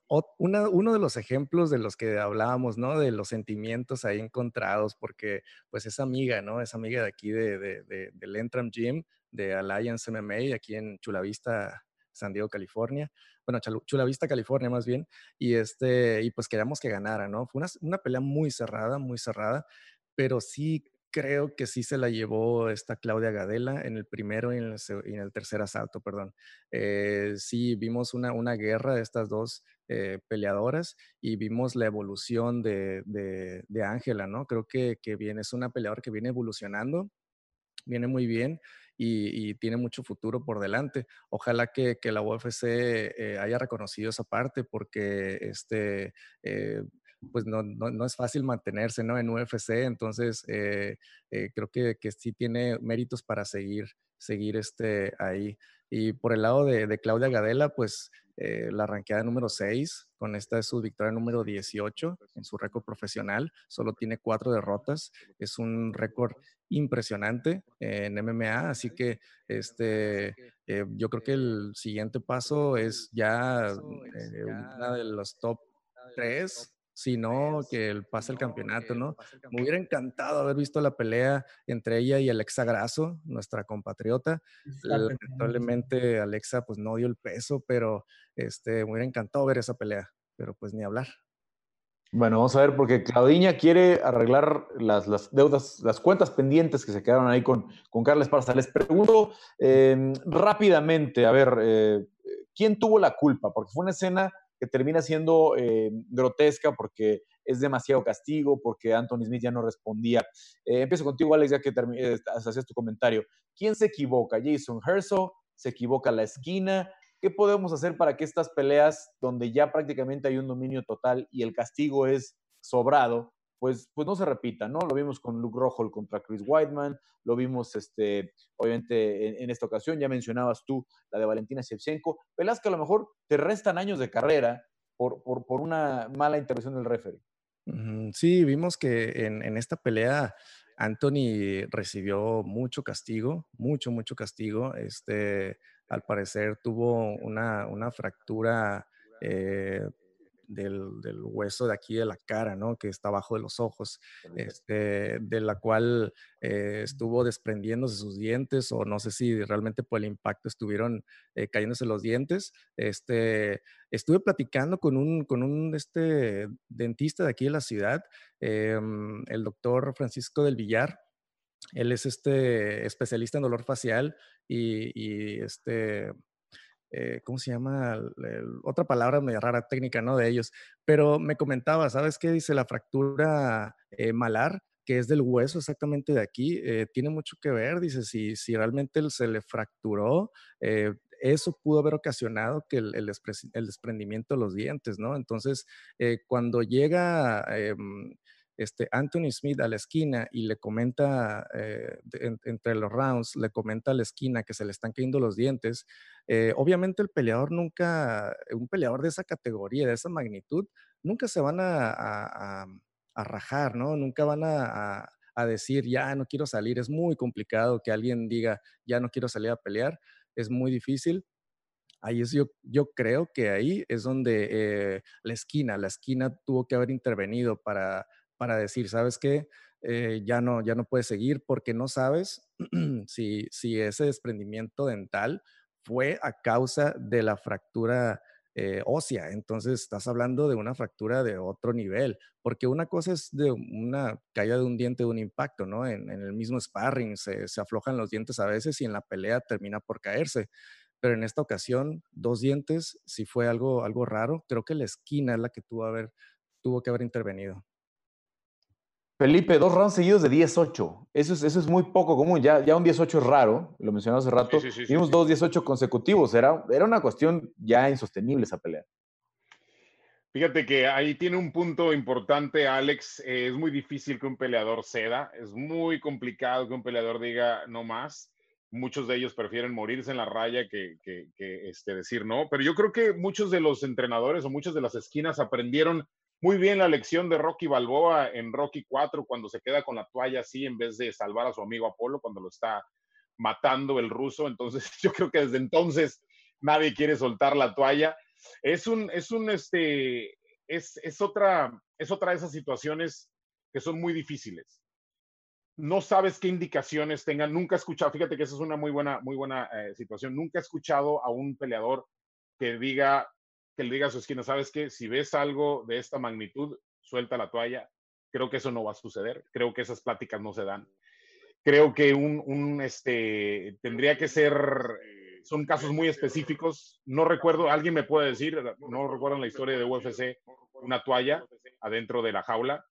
híjole, uno de los ejemplos de los que hablábamos, ¿no? De los sentimientos ahí encontrados, porque pues es amiga, ¿no? Es amiga de aquí de, de, del Entram Gym, de Alliance MMA, aquí en Chulavista, San Diego, California bueno, Chula Vista, California más bien, y, este, y pues queríamos que ganara, ¿no? Fue una, una pelea muy cerrada, muy cerrada, pero sí creo que sí se la llevó esta Claudia Gadela en el primero y en el, tercer asalto, perdón. Eh, sí, vimos una, una guerra de estas dos eh, peleadoras y vimos la evolución de Ángela, ¿no? Creo que, que viene, es una peleadora que viene evolucionando, viene muy bien y, tiene mucho futuro por delante. Ojalá que, la UFC eh, haya reconocido esa parte porque este, eh, pues no, no, es fácil mantenerse ¿no? en UFC, entonces eh, creo que, que, sí tiene méritos para seguir, seguir este, ahí. Y por el lado de, de Claudia Gadela, pues la ranqueada número 6, con esta es su victoria número 18 en su récord profesional, solo tiene cuatro derrotas, es un récord impresionante en MMA, así que este, eh, yo creo que el siguiente paso es ya eh, una de los top tres sino que el pase el campeonato, ¿no? Me hubiera encantado haber visto la pelea entre ella y Alexa Grasso, nuestra compatriota. Lamentablemente Alexa pues no dio el peso, pero este, me hubiera encantado ver esa pelea, pero pues ni hablar. Bueno, vamos a ver, porque Claudiña quiere arreglar las, deudas, las cuentas pendientes que se quedaron ahí con, con Carles Parza. Les pregunto em, rápidamente, a ver, eh, ¿quién tuvo la culpa? Porque fue una escena que termina siendo eh, grotesca porque es demasiado castigo, porque Anthony Smith ya no respondía. Eh, empiezo contigo, Alex, ya que eh, hacías tu comentario. ¿Quién se equivoca? ¿Jason Herzog? ¿Se equivoca la esquina? ¿Qué podemos hacer para que estas peleas, donde ya prácticamente hay un dominio total y el castigo es sobrado, pues, pues no se repita, ¿no? Lo vimos con Luke Rojo contra Chris Whiteman, lo vimos, este, obviamente, en, esta ocasión, ya mencionabas tú la de Valentina Shevchenko, peleas que a lo mejor te restan años de carrera por, por, una mala intervención del referee. Sí, vimos que en, en esta pelea Anthony recibió mucho castigo, mucho, mucho castigo. Este, al parecer tuvo una, una fractura eh, del, del, hueso de aquí de la cara, ¿no? Que está abajo de los ojos, este, de la cual eh, estuvo desprendiéndose sus dientes o no sé si realmente por el impacto estuvieron eh, cayéndose los dientes. Este, estuve platicando con un, con un este, dentista de aquí de la ciudad, em, el doctor Francisco del Villar. Él es este especialista en dolor facial y, y este, eh, ¿cómo se llama? otra palabra media rara técnica, ¿no? De ellos. Pero me comentaba, ¿sabes qué? Dice la fractura eh, malar, que es del hueso exactamente de aquí, eh, tiene mucho que ver, dice, si, si realmente se le fracturó, eso pudo haber ocasionado que el, el, desprendimiento de los dientes, ¿no? Entonces, cuando llega em, este, Anthony Smith a la esquina y le comenta, eh, entre los rounds, le comenta a la esquina que se le están cayendo los dientes, eh, obviamente el peleador nunca, un peleador de esa categoría, de esa magnitud, nunca se van a, rajar, ¿no? Nunca van a, decir, ya no quiero salir. Es muy complicado que alguien diga, ya no quiero salir a pelear. Es muy difícil ahí es yo, yo creo que ahí es donde eh, la esquina, la esquina tuvo que haber intervenido para para decir, ¿sabes qué? Eh, ya, no, ya no puedes seguir porque no sabes si, si ese desprendimiento dental fue a causa de la fractura eh, ósea. Entonces estás hablando de una fractura de otro nivel, porque una cosa es de una caída de un diente de un impacto, ¿no? En, el mismo sparring se, se, aflojan los dientes a veces y en la pelea termina por caerse. pero en esta ocasión, dos dientes sí fue algo, algo raro. Creo que la esquina es la que tuvo, haber, tuvo que haber intervenido. Felipe, dos rounds seguidos de 10-8. Eso es, eso es muy poco común. Ya, ya un 10-8 es raro, lo mencionaba hace rato. Sí, Vimos dos 18 consecutivos. Era, era una cuestión ya insostenible esa pelea. Fíjate que ahí tiene un punto importante, Alex. es muy difícil que un peleador ceda. Es muy complicado que un peleador diga no más. Muchos de ellos prefieren morirse en la raya que, que, que este, decir no. Pero yo creo que muchos de los entrenadores o muchas de las esquinas aprendieron muy bien la lección de Rocky Balboa en Rocky 4 cuando se queda con la toalla así en vez de salvar a su amigo Apolo cuando lo está matando el ruso. Entonces yo creo que desde entonces nadie quiere soltar la toalla. Es un, es un, este, es, es otra, es otra de esas situaciones que son muy difíciles. No sabes qué indicaciones tengan. Nunca he escuchado, fíjate que esa es una muy buena, muy buena eh, situación. Nunca he escuchado a un peleador que diga, que le diga a su esquina, sabes que si ves algo de esta magnitud, suelta la toalla. Creo que eso no va a suceder. Creo que esas pláticas no se dan. Creo que un, este, tendría que ser, son casos muy específicos. No recuerdo, alguien me puede decir, no recuerdo en la historia de UFC, una toalla adentro de la jaula.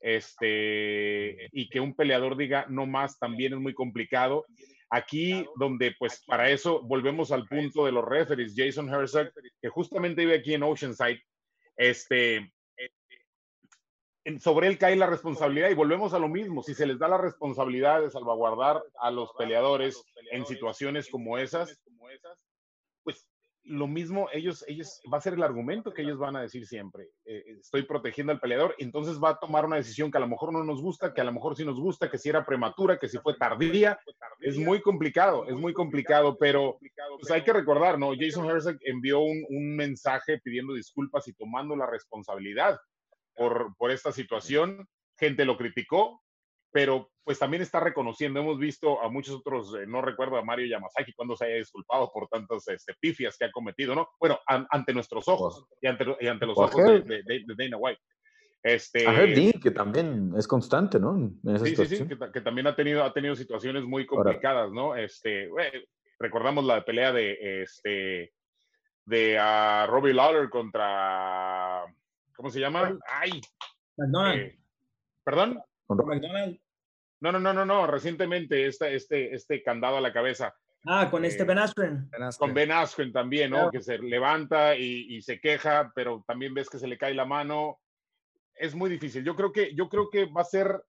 Este, y que un peleador diga no más también es muy complicado. Aquí, donde pues para eso volvemos al punto de los referees, Jason Herzog, que justamente vive aquí en Oceanside, este, sobre él cae la responsabilidad y volvemos a lo mismo. Si se les da la responsabilidad de salvaguardar a los peleadores en situaciones como esas, lo mismo, ellos, ellos, va a ser el argumento que ellos van a decir siempre. Eh, estoy protegiendo al peleador, entonces va a tomar una decisión que a lo mejor no nos gusta, que a lo mejor sí nos gusta, que si era prematura, que si fue tardía. Es muy complicado, es muy complicado, pero pues hay que recordar, ¿no? Jason Herzog envió un, un mensaje pidiendo disculpas y tomando la responsabilidad por, por esta situación. Gente lo criticó, pero pues también está reconociendo, hemos visto a muchos otros, eh, no recuerdo a Mario Yamazaki cuando se haya disculpado por tantas este, pifias que ha cometido, ¿no? Bueno, ante nuestros ojos y ante, los ojos de, Dana White. Este, a Dean, que también es constante, ¿no? sí, sí, sí, que, también ha tenido, ha tenido situaciones muy complicadas, ¿no? Este, recordamos la pelea de, este, de uh, Robbie Lawler contra, ¿cómo se llama? ¡Ay! McDonald. Eh, ¿Perdón? Con McDonald. No, no, no, no, no. Recientemente este, este, este candado a la cabeza. Ah, con este eh, Ben Askren. Con Ben Askren también, ¿no? Que se levanta y, se queja, pero también ves que se le cae la mano. Es muy difícil. Yo creo que, yo creo que va a ser,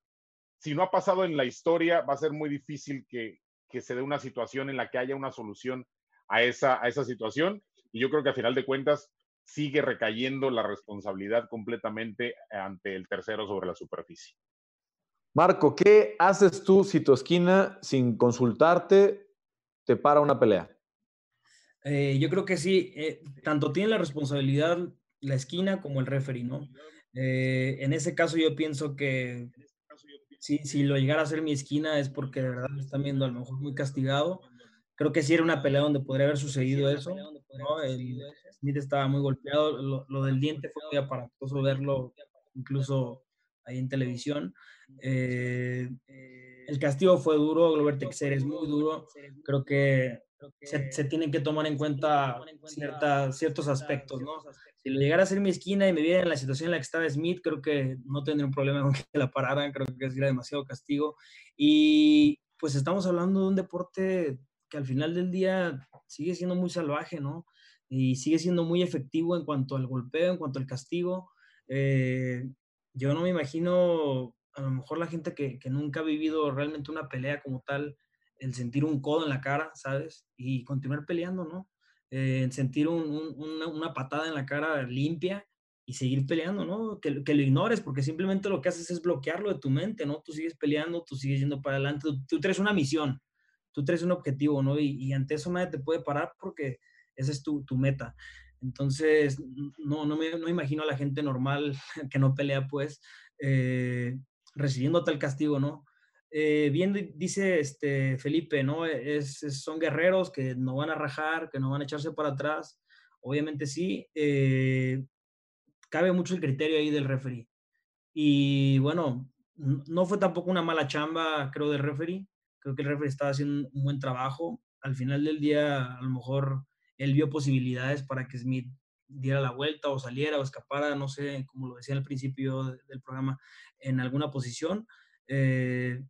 si no ha pasado en la historia, va a ser muy difícil que, que se dé una situación en la que haya una solución a esa, a esa situación. Y yo creo que a final de cuentas sigue recayendo la responsabilidad completamente ante el tercero sobre la superficie. Marco, ¿qué haces tú si tu esquina, sin consultarte, te para una pelea? Eh, yo creo que sí, eh, tanto tiene la responsabilidad la esquina como el referee, ¿no? Eh, en ese caso yo pienso que si, si lo llegara a ser mi esquina es porque de verdad me están viendo a lo mejor muy castigado. Creo que sí era una pelea donde podría haber sucedido eso, ¿no? El Smith estaba muy golpeado, lo, lo del diente fue muy aparatoso verlo incluso ahí en televisión. Eh, el castigo fue duro, Glover Texer es muy duro. Creo que se, tienen que tomar en cuenta ciertos aspectos, ¿no? Si lo llegara a ser mi esquina y me viera en la situación en la que estaba Smith, creo que no tendría un problema con que la pararan, creo que sería demasiado castigo. Y pues estamos hablando de un deporte que al final del día sigue siendo muy salvaje, ¿no? Y sigue siendo muy efectivo en cuanto al golpeo, en cuanto al castigo. Eh, yo no me imagino, a lo mejor la gente que, nunca ha vivido realmente una pelea como tal, el sentir un codo en la cara, ¿sabes? Y continuar peleando, ¿no? Eh, sentir una, patada en la cara limpia y seguir peleando, ¿no? Que, que, lo ignores, porque simplemente lo que haces es bloquearlo de tu mente, ¿no? Tú sigues peleando, tú sigues yendo para adelante, tú, traes una misión, tú traes un objetivo, ¿no? Y, ante eso nadie te puede parar porque esa es tu, tu meta. Entonces, no, no, me, no imagino a la gente normal que no pelea, pues, eh, recibiendo tal castigo, ¿no? Eh, bien dice este Felipe, ¿no? Es, son guerreros que no van a rajar, que no van a echarse para atrás. Obviamente sí. Eh, cabe mucho el criterio ahí del referee. Y bueno, no fue tampoco una mala chamba, creo, del referee. Creo que el referee estaba haciendo un buen trabajo al final del día a lo mejor él vio posibilidades para que Smith diera la vuelta o saliera o escapara, no sé, como lo decía al principio del programa, en alguna posición. Eh,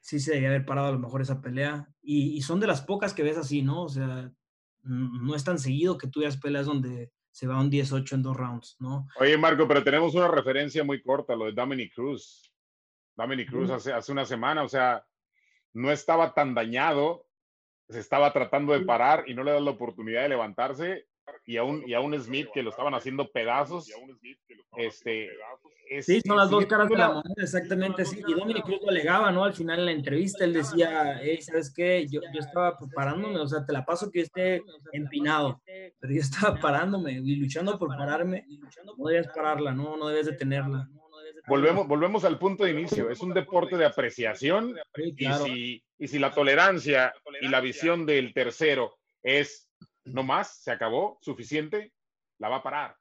sí se debería haber parado a lo mejor esa pelea. Y, son de las pocas que ves así, ¿no? O sea, no es tan seguido que tú veas peleas donde se va un 18 en dos rounds, ¿no? Oye, Marco, pero tenemos una referencia muy corta, lo de Dominic Cruz. Dominic Cruz hace, hace una semana, o sea, no estaba tan dañado, se estaba tratando de parar y no le da la oportunidad de levantarse y a un, y a un Smith que lo estaban haciendo pedazos. Este, sí, son las dos caras de la moneda, exactamente. Sí. Y Dominic Cruz lo alegaba, ¿no? Al final en la entrevista él decía, hey, ¿sabes qué? Yo, yo estaba parándome, o sea, te la paso que esté empinado, pero yo estaba parándome y luchando por pararme. No debes pararla, no, no debes detenerla. Volvemos, volvemos al punto de inicio. Es un deporte de apreciación y, si, y si la tolerancia y la visión del tercero es no más, se acabó, suficiente, la va a parar.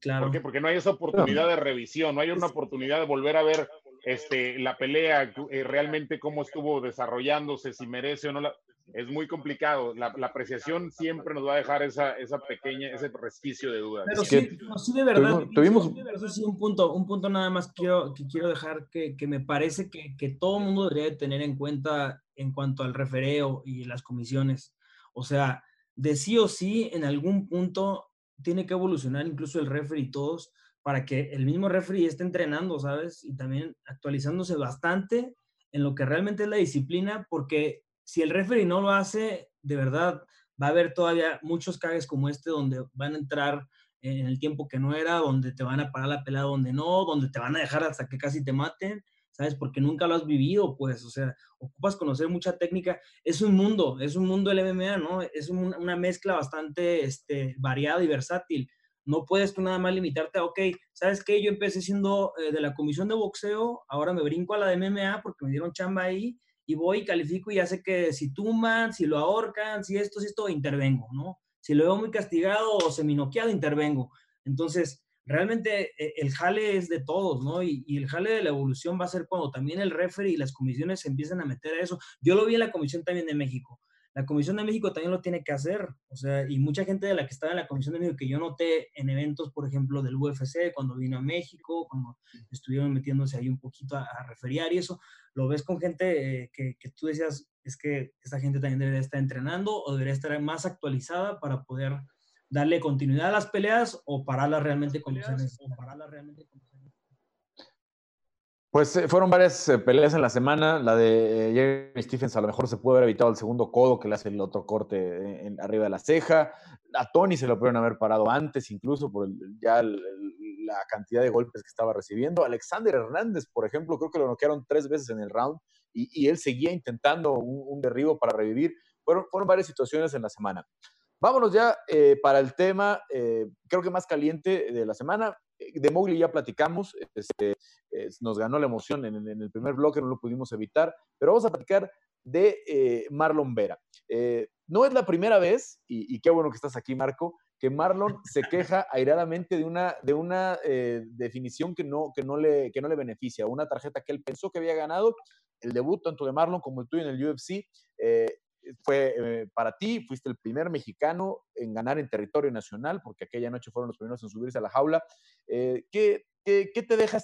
Claro. ¿Por qué? Porque no hay esa oportunidad de revisión, no hay una oportunidad de volver a ver este, la pelea, eh, realmente cómo estuvo desarrollándose, si merece o no la... Es muy complicado. La, apreciación siempre nos va a dejar esa, esa pequeña, ese resquicio de duda. Pero sí, sí, de verdad. Tuvimos, sí, un punto, un punto nada más quiero, que quiero dejar que, que me parece que, que todo el mundo debería tener en cuenta en cuanto al refereo y las comisiones. O sea, de sí o sí, en algún punto tiene que evolucionar incluso el referee y todos para que el mismo referee esté entrenando, ¿sabes? Y también actualizándose bastante en lo que realmente es la disciplina, porque si el referee no lo hace, de verdad va a haber todavía muchos cagues como este donde van a entrar en el tiempo que no era, donde te van a parar la pelea donde no, donde te van a dejar hasta que casi te maten ¿sabes? Porque nunca lo has vivido, pues, o sea, ocupas conocer mucha técnica. Es un mundo, es un mundo el MMA, ¿no? Es una mezcla bastante este, variada y versátil. No puedes tú nada más limitarte a, ok, ¿sabes qué? Yo empecé siendo eh, de la comisión de boxeo, ahora me brinco a la de MMA porque me dieron chamba ahí y voy y califico y ya sé que si tumban, si lo ahorcan, si esto, si esto, intervengo, ¿no? Si lo veo muy castigado o seminoqueado, intervengo. Entonces, realmente eh, el jale es de todos, ¿no? Y, el jale de la evolución va a ser cuando también el referee y las comisiones se empiezan a meter a eso. Yo lo vi en la comisión también de México. La Comisión de México también lo tiene que hacer, o sea, y mucha gente de la que estaba en la Comisión de México que yo noté en eventos, por ejemplo, del UFC, cuando vino a México, cuando estuvieron metiéndose ahí un poquito a, a y eso, lo ves con gente eh, que, que, tú decías, es que esa gente también debería estar entrenando o debería estar más actualizada para poder darle continuidad a las peleas o pararlas realmente se Pues eh, fueron varias eh, peleas en la semana. La de eh, Jeremy Stephens a lo mejor se pudo haber evitado el segundo codo que le hace el otro corte en, arriba de la ceja. A Tony se lo pudieron haber parado antes, incluso por ya la cantidad de golpes que estaba recibiendo. Alexander Hernández, por ejemplo, creo que lo noquearon tres veces en el round y, él seguía intentando un, derribo para revivir. Fueron, fueron varias situaciones en la semana. Vámonos ya eh, para el tema, eh, creo que más caliente de la semana. Eh, de Mowgli ya platicamos, este, nos ganó la emoción en, el primer bloque, no lo pudimos evitar, pero vamos a platicar de Marlon Vera. no es la primera vez, y, qué bueno que estás aquí, Marco, que Marlon se queja airadamente de una, de una definición que no, que, no le, que no le beneficia, una tarjeta que él pensó que había ganado, el debut tanto de Marlon como el tuyo en el UFC, fue eh, para ti, fuiste el primer mexicano en ganar en territorio nacional, porque aquella noche fueron los primeros en subirse a la jaula. Eh, ¿qué, te deja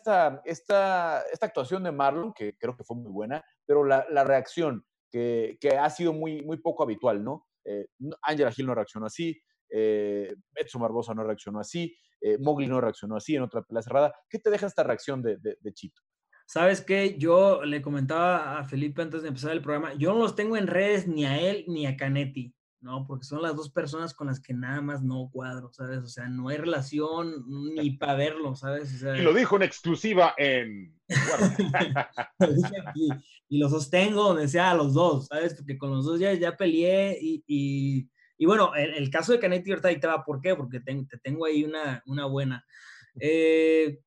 esta, actuación de Marlon, que creo que fue muy buena, pero la, reacción, que, ha sido muy, muy poco habitual, ¿no? Eh, Angela Gil no reaccionó así, eh, Edson Barbosa no reaccionó así, Mowgli no reaccionó así en otra pelea cerrada. ¿Qué te deja esta reacción de, de Chito? ¿Sabes qué? Yo le comentaba a Felipe antes de empezar el programa, yo no los tengo en redes ni a él ni a Canetti, ¿no? Porque son las dos personas con las que nada más no cuadro, ¿sabes? O sea, no hay relación ni para verlo, ¿sabes? y lo dijo en exclusiva en... y, lo sostengo donde sea a los dos, ¿sabes? Porque con los dos ya, ya peleé y, y, bueno, el, caso de Canetti ahorita ahí te va, ¿por qué? Porque te, tengo ahí una, una buena. Eh,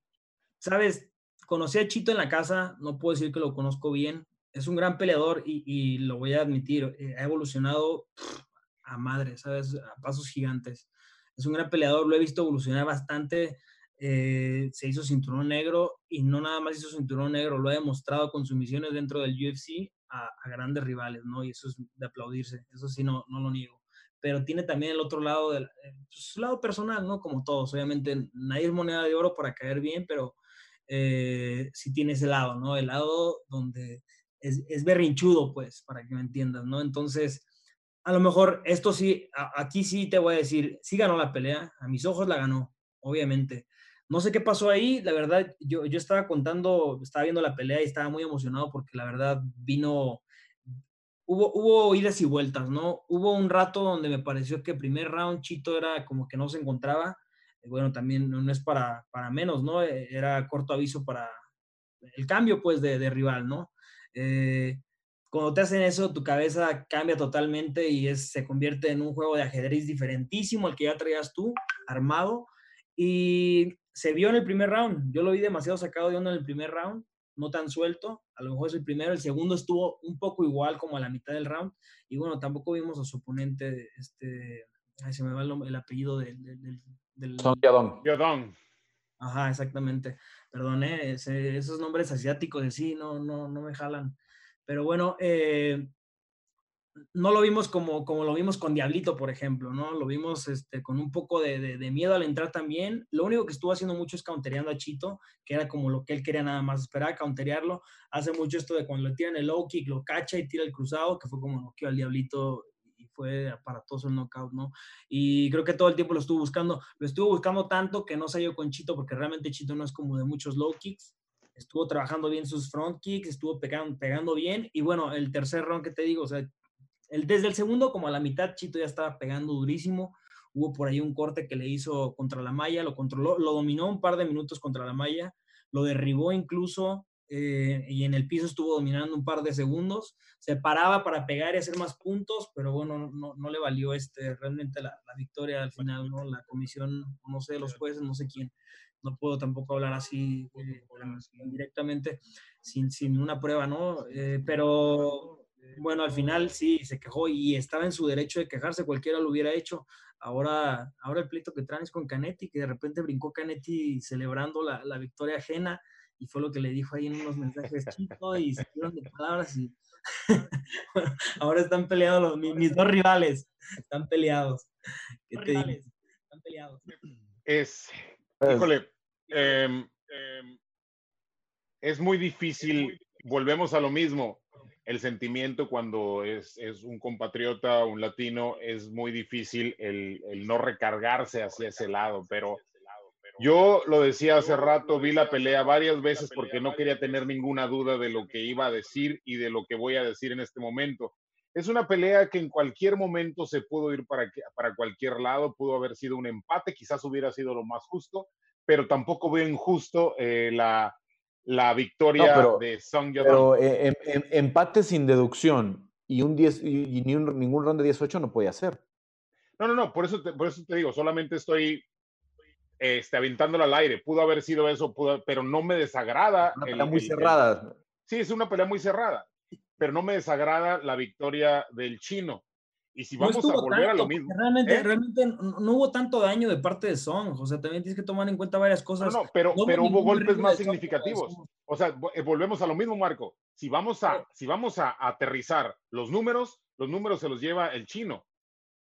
¿Sabes? Conocí a Chito en la casa, no puedo decir que lo conozco bien. Es un gran peleador y, lo voy a admitir, eh, ha evolucionado a madre, ¿sabes? A pasos gigantes. Es un gran peleador, lo he visto evolucionar bastante eh, se hizo cinturón negro y no nada más hizo cinturón negro, lo ha demostrado con sus misiones dentro del UFC a, grandes rivales, ¿no? Y eso es de aplaudirse, eso sí, no, no lo niego. Pero tiene también el otro lado, del, eh, pues, su lado personal, ¿no? Como todos, obviamente nadie es moneda de oro para caer bien, pero eh, sí tiene ese lado, ¿no? El lado donde es, es berrinchudo, pues, para que me entiendas, ¿no? Entonces, a lo mejor esto sí, aquí sí te voy a decir, sí ganó la pelea, a mis ojos la ganó, obviamente. No sé qué pasó ahí, la verdad, yo, yo estaba contando, estaba viendo la pelea y estaba muy emocionado porque la verdad vino, hubo, hubo idas y vueltas, ¿no? Hubo un rato donde me pareció que el primer round Chito era como que no se encontraba, bueno, también no, es para, para menos, ¿no? E, era corto aviso para el cambio, pues, de, de rival, ¿no? Eh, cuando te hacen eso, tu cabeza cambia totalmente y es, se convierte en un juego de ajedrez diferentísimo al que ya traías tú, armado. Y se vio en el primer round. Yo lo vi demasiado sacado de onda en el primer round, no tan suelto. A lo mejor es el primero. El segundo estuvo un poco igual como a la mitad del round. Y bueno, tampoco vimos a su oponente, este, ay, se me va el, apellido del... del, del Son Yadong. Ajá, exactamente. Perdón, esos nombres asiáticos de sí no, no, no me jalan. Pero bueno, eh, no lo vimos como, como lo vimos con Diablito, por ejemplo, ¿no? Lo vimos este, con un poco de, miedo al entrar también. Lo único que estuvo haciendo mucho es countereando a Chito, que era como lo que él quería nada más, esperar counterearlo. Hace mucho esto de cuando le tiran el low kick, lo cacha y tira el cruzado, que fue como noqueó al Diablito fue aparatoso el knockout, ¿no? Y creo que todo el tiempo lo estuvo buscando. Lo estuvo buscando tanto que no salió con Chito, porque realmente Chito no es como de muchos low kicks estuvo trabajando bien sus front kicks, estuvo pegando, pegando bien. Y bueno, el tercer round que te digo, o sea, el, desde el segundo como a la mitad, Chito ya estaba pegando durísimo. Hubo por ahí un corte que le hizo contra la malla, lo controló, lo dominó un par de minutos contra la malla, lo derribó incluso eh, y en el piso estuvo dominando un par de segundos. Se paraba para pegar y hacer más puntos, pero bueno, no, no le valió este, realmente la, la, victoria al final, ¿no? La comisión, no sé, los jueces, no sé quién no puedo tampoco hablar así eh, directamente sin, sin, una prueba, ¿no? Eh, pero bueno, al final sí, se quejó y estaba en su derecho de quejarse, cualquiera lo hubiera hecho. Ahora, ahora el pleito que traen es con Canetti, que de repente brincó Canetti celebrando la, la victoria ajena y fue lo que le dijo ahí en unos mensajes chicos y se dieron de palabras y ahora están peleados los, mis, dos rivales, están peleados. ¿Qué te Están peleados. Es, híjole, em, es muy difícil, volvemos a lo mismo, el sentimiento cuando es, un compatriota, un latino, es muy difícil el, no recargarse hacia ese lado, pero yo lo decía hace rato, vi la pelea varias veces porque no quería tener ninguna duda de lo que iba a decir y de lo que voy a decir en este momento. Es una pelea que en cualquier momento se pudo ir para, para cualquier lado, pudo haber sido un empate, quizás hubiera sido lo más justo, pero tampoco veo injusto eh, la, la, victoria de Song Yadong. Pero eh, em, em, empate sin deducción y, un 10, y, ni un, ningún round de 18 no podía ser. No, no, no, por eso te, por eso te digo, solamente estoy este, aventándolo al aire. Pudo haber sido eso, pudo, pero no me desagrada. Una pelea muy cerrada. sí, es una pelea muy cerrada, pero no me desagrada la victoria del chino. Y si vamos a volver a lo mismo. Realmente, ¿eh? realmente no hubo tanto daño de parte de Song. O sea, también tienes que tomar en cuenta varias cosas. No, no, pero, pero hubo golpes más significativos. O sea, eh, volvemos a lo mismo, Marco. Si vamos a, si vamos a aterrizar los números, los números se los lleva el chino.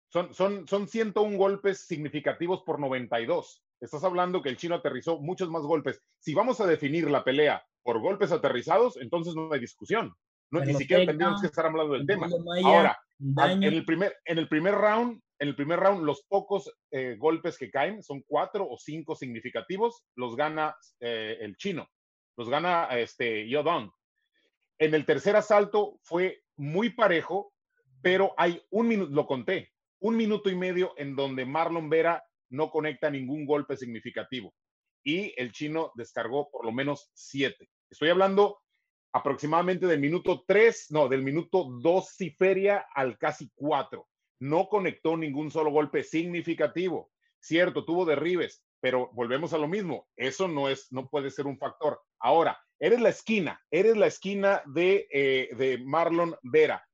Son, son, son 101 golpes significativos por 92. Estás hablando que el chino aterrizó muchos más golpes. Si vamos a definir la pelea por golpes aterrizados, entonces no hay discusión. No, ni siquiera tendríamos que estar hablando del tema. Ahora, en el, primer, en el primer round, en el primer round, los pocos eh, golpes que caen, son cuatro o cinco significativos, los gana eh, el chino, los gana este Yodong. En el tercer asalto fue muy parejo, pero hay un minuto, lo conté, un minuto y medio en donde Marlon Vera no conecta ningún golpe significativo y el chino descargó por lo menos siete. Estoy hablando aproximadamente del minuto 3, no, del minuto 2 y feria al casi 4. No conectó ningún solo golpe significativo. Cierto, tuvo derribes, pero volvemos a lo mismo. Eso no es, no puede ser un factor. Ahora, eres la esquina, eres la esquina de, eh, de Marlon Vera.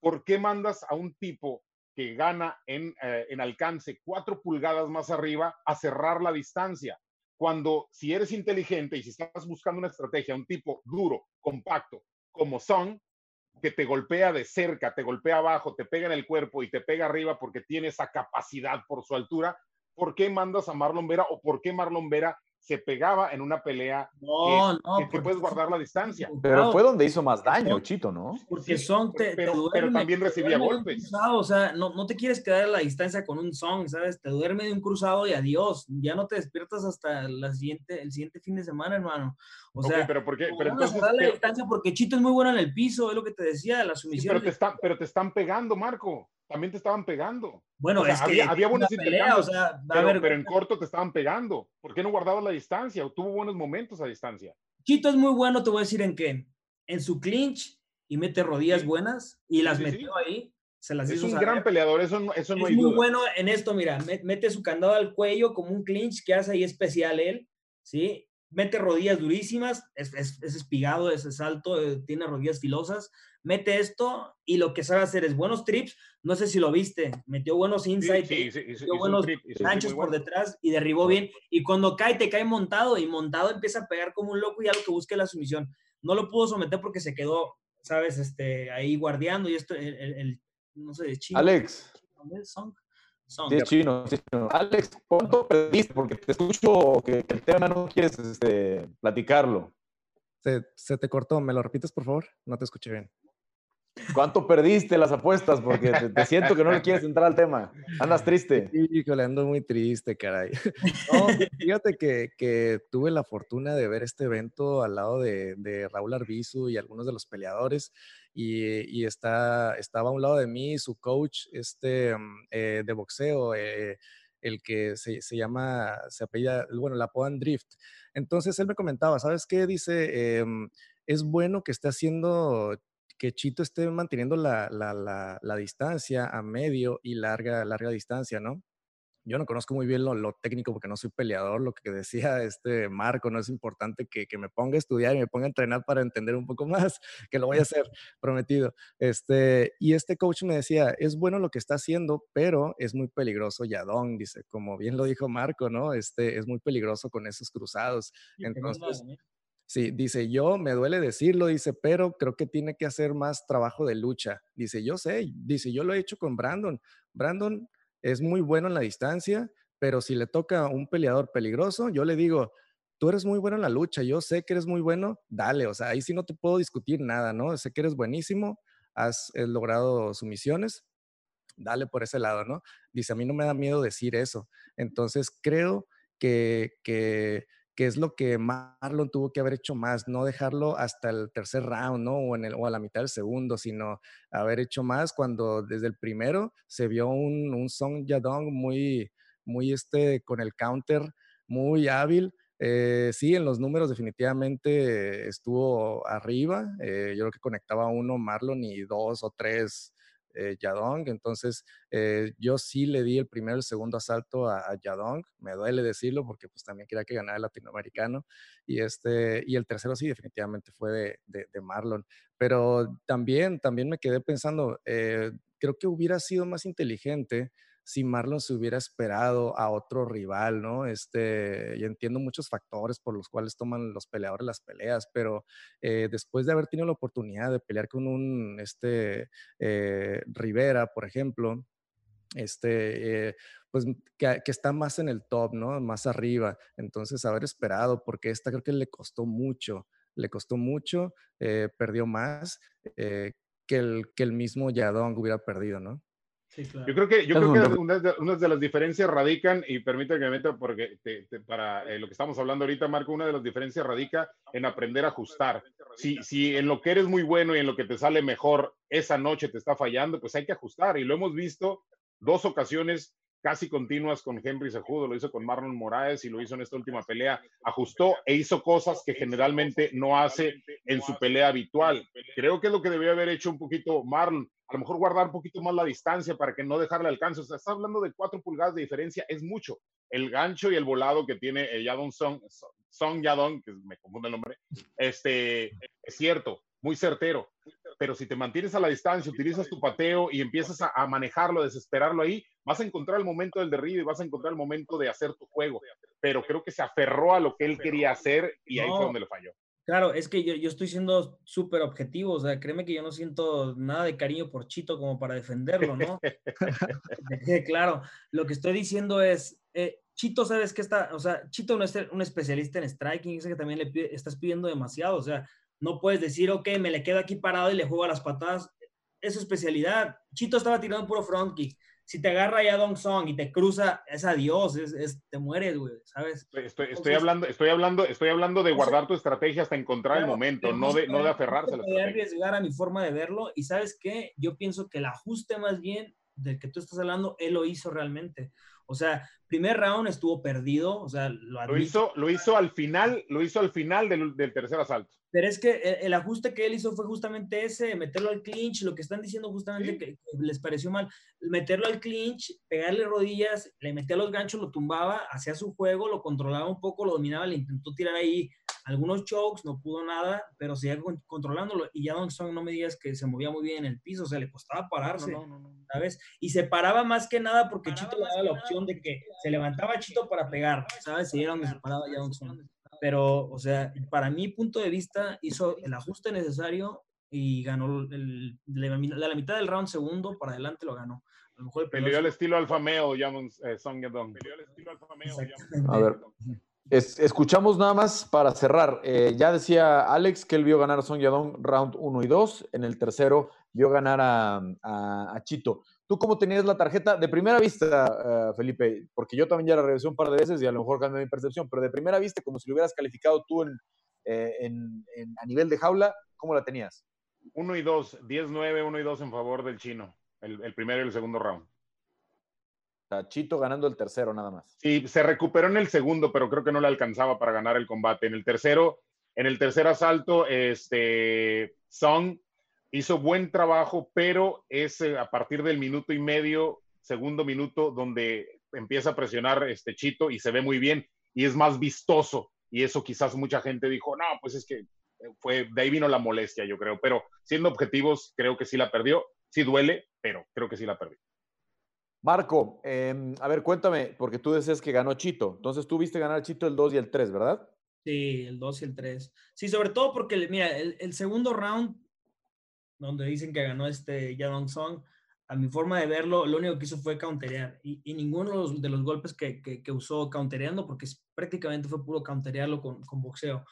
¿Por qué mandas a un tipo que gana en, eh, en alcance cuatro pulgadas más arriba a cerrar la distancia? cuando si eres inteligente y si estás buscando una estrategia, un tipo duro, compacto, como son, que te golpea de cerca, te golpea abajo, te pega en el cuerpo y te pega arriba porque tiene esa capacidad por su altura, ¿por qué mandas a Marlon Vera o por qué Marlon Vera se pegaba en una pelea no, que, no, que, puedes guardar la distancia. Pero fue donde hizo más daño, Chito, ¿no? Porque Son te, pero, te duerme, pero, también recibía golpes. Cruzado, o sea, no, no te quieres quedar a la distancia con un Son, ¿sabes? Te duerme de un cruzado y adiós. Ya no te despiertas hasta la siguiente, el siguiente fin de semana, hermano. O sea, okay, pero ¿por qué? Pero entonces, la pero, distancia porque Chito es muy bueno en el piso, es lo que te decía, la sumisión. Sí, pero, te están, pero te están pegando, Marco también te estaban pegando. Bueno, o sea, es había, que había buenos pelea, o sea, pero, pero, en corto te estaban pegando. ¿Por qué no guardabas la distancia? ¿O tuvo buenos momentos a distancia? Chito es muy bueno, te voy a decir en qué. En su clinch y mete rodillas sí. buenas y las sí, metió ahí. Se las es hizo un saber. gran peleador, eso no, eso no es hay muy duda. bueno en esto, mira, mete su candado al cuello como un clinch que hace ahí especial él, ¿sí? Mete rodillas durísimas, es, es, es espigado, es, es alto, eh, tiene rodillas filosas, mete esto y lo que sabe hacer es buenos trips, no sé si lo viste, metió buenos insights, sí, sí, sí, metió buenos trip, ganchos por detrás y derribó bien, y cuando cae, te cae montado, y montado empieza a pegar como un loco y algo que busque la sumisión. No lo pudo someter porque se quedó, sabes, este, ahí guardiando, y esto, el, el, el no sé, de chino. Alex. Song. Song. Sí, es chino, sí, chino. Alex, ¿cuánto perdiste? Porque te escucho que, que el tema no quieres este, platicarlo. Se, se, te cortó, ¿me lo repites, por favor? No te escuché bien. ¿Cuánto perdiste las apuestas? Porque te, te, siento que no le quieres entrar al tema. Andas triste. Híjole, ando muy triste, caray. No, fíjate que, que, tuve la fortuna de ver este evento al lado de, de Raúl Arbizu y algunos de los peleadores. Y, y, está, estaba a un lado de mí su coach este, eh, de boxeo, eh, el que se, se, llama, se apellida, bueno, la apodan Drift. Entonces él me comentaba, ¿sabes qué? Dice, eh, es bueno que esté haciendo que Chito esté manteniendo la, la, la, la, distancia a medio y larga, larga distancia, ¿no? Yo no conozco muy bien lo, lo, técnico porque no soy peleador, lo que decía este Marco, no es importante que, que, me ponga a estudiar y me ponga a entrenar para entender un poco más, que lo voy a hacer, prometido. Este, y este coach me decía, es bueno lo que está haciendo, pero es muy peligroso Yadong, dice, como bien lo dijo Marco, ¿no? Este, es muy peligroso con esos cruzados. Entonces, Sí, dice, yo me duele decirlo, dice, pero creo que tiene que hacer más trabajo de lucha. Dice, yo sé, dice, yo lo he hecho con Brandon. Brandon es muy bueno en la distancia, pero si le toca a un peleador peligroso, yo le digo, tú eres muy bueno en la lucha, yo sé que eres muy bueno, dale, o sea, ahí sí no te puedo discutir nada, ¿no? Sé que eres buenísimo, has eh, logrado sumisiones, dale por ese lado, ¿no? Dice, a mí no me da miedo decir eso. Entonces, creo que, que que es lo que Marlon tuvo que haber hecho más, no dejarlo hasta el tercer round, ¿no? O, en el, o a la mitad del segundo, sino haber hecho más cuando desde el primero se vio un, un Song Yadong muy, muy este, con el counter, muy hábil. Eh, sí, en los números definitivamente estuvo arriba. Eh, yo creo que conectaba uno Marlon y dos o tres eh, Yadong. Entonces, eh, yo sí le di el primero el segundo asalto a, a, Yadong. Me duele decirlo porque pues también quería que ganara el latinoamericano. Y, este, y el tercero sí, definitivamente fue de, de, de Marlon. Pero también, también me quedé pensando, eh, creo que hubiera sido más inteligente si Marlon se hubiera esperado a otro rival, ¿no? Este, y entiendo muchos factores por los cuales toman los peleadores las peleas, pero eh, después de haber tenido la oportunidad de pelear con un, este, eh, Rivera, por ejemplo, este, eh, pues que, está más en el top, ¿no? Más arriba. Entonces, haber esperado, porque esta creo que le costó mucho, le costó mucho, perdió más que, el, que el mismo Yadong hubiera perdido, ¿no? Sí, claro. Yo creo que, yo creo que unas de, una de, las diferencias radican, y permítame que me meta porque te, te, para eh, lo que estamos hablando ahorita, Marco, una de las diferencias radica en aprender a ajustar. Si, si en lo que eres muy bueno y en lo que te sale mejor esa noche te está fallando, pues hay que ajustar. Y lo hemos visto dos ocasiones casi continuas con Henry Sejudo, lo hizo con Marlon Moraes y lo hizo en esta última pelea, ajustó e hizo cosas que generalmente no hace en su pelea habitual. Creo que es lo que debió haber hecho un poquito Marlon, a lo mejor guardar un poquito más la distancia para que no dejarle alcance. O sea, está hablando de cuatro pulgadas de diferencia, es mucho. El gancho y el volado que tiene Yadon Song, Song Yadon, que me confunde el nombre, este, es cierto, muy certero. Pero si te mantienes a la distancia, utilizas tu pateo y empiezas a, a, manejarlo, a desesperarlo ahí, vas a encontrar el momento del derribe, vas a encontrar el momento de hacer tu juego. pero creo que se aferró a lo que él quería hacer y ahí fue donde lo falló. Claro, es que yo, yo estoy siendo súper objetivo, o sea, créeme que yo no siento nada de cariño por Chito como para defenderlo, ¿no? claro, lo que estoy diciendo es, eh, Chito, ¿sabes qué está? O sea, Chito no es un especialista en striking, es que también le estás pidiendo demasiado, o sea, no puedes decir, ok, me le quedo aquí parado y le juego a las patadas, es su especialidad. Chito estaba tirando puro front kick si te agarra ya Dong Song y te cruza, es adiós, es, te mueres, güey, ¿sabes? Estoy, estoy, hablando, estoy, hablando, estoy hablando de guardar tu estrategia hasta encontrar el momento, no de, no de aferrarse a la estrategia. arriesgar a mi forma de verlo y ¿sabes qué? Yo pienso que el ajuste más bien del que tú estás hablando, él lo hizo realmente. O sea, primer round estuvo perdido, o sea, lo, lo hizo, lo hizo al final, lo hizo al final del, del tercer asalto. Pero es que el, ajuste que él hizo fue justamente ese, meterlo al clinch, lo que están diciendo justamente que, les pareció mal, meterlo al clinch, pegarle rodillas, le metía los ganchos, lo tumbaba, hacía su juego, lo controlaba un poco, lo dominaba, le intentó tirar ahí algunos chokes, no pudo nada, pero seguía controlándolo. Y ya Don Song, no me digas que se movía muy bien en el piso, o sea, le costaba pararse, ¿sabes? Y se paraba más que nada porque Chito le daba la opción de que se levantaba Chito para pegar, ¿sabes? Y era donde se paraba ya Don Song pero, o sea, para mi punto de vista, hizo el ajuste necesario y ganó el, la, mitad del round segundo para adelante lo ganó. A lo mejor Peleó el estilo Alfa Meo, eh, Song Yadong. Peleó el estilo Alfa Meo, A ver, escuchamos nada más para cerrar. Eh, ya decía Alex que él vio ganar a Song Yadong round 1 y 2. En el tercero vio ganar a, a, a Chito. ¿Tú cómo tenías la tarjeta? De primera vista, eh, Felipe, porque yo también ya la revisé un par de veces y a lo mejor cambió mi percepción, pero de primera vista, como si lo hubieras calificado tú en, eh, a nivel de jaula, ¿cómo la tenías? 1 y 2, 10-9, 1 y 2 en favor del chino, el, primero y el segundo round. Chito ganando el tercero nada más. Sí, se recuperó en el segundo, pero creo que no le alcanzaba para ganar el combate. En el tercero, en el tercer asalto, este, Song hizo buen trabajo, pero es eh, a partir del minuto y medio, segundo minuto, donde empieza a presionar este Chito y se ve muy bien y es más vistoso. Y eso quizás mucha gente dijo, no, pues es que eh, fue, de ahí vino la molestia, yo creo. Pero siendo objetivos, creo que sí la perdió. Sí duele, pero creo que sí la perdió. Marco, em, a ver, cuéntame, porque tú decías que ganó Chito. Entonces tú viste ganar Chito el 2 y el 3, ¿verdad? Sí, el 2 y el 3. Sí, sobre todo porque, mira, el segundo round donde dicen que ganó este Yadong Song, a mi forma de verlo, lo único que hizo fue counterear. Y, ninguno de los, golpes que, que, usó countereando, porque prácticamente fue puro counterearlo con, con, boxeo,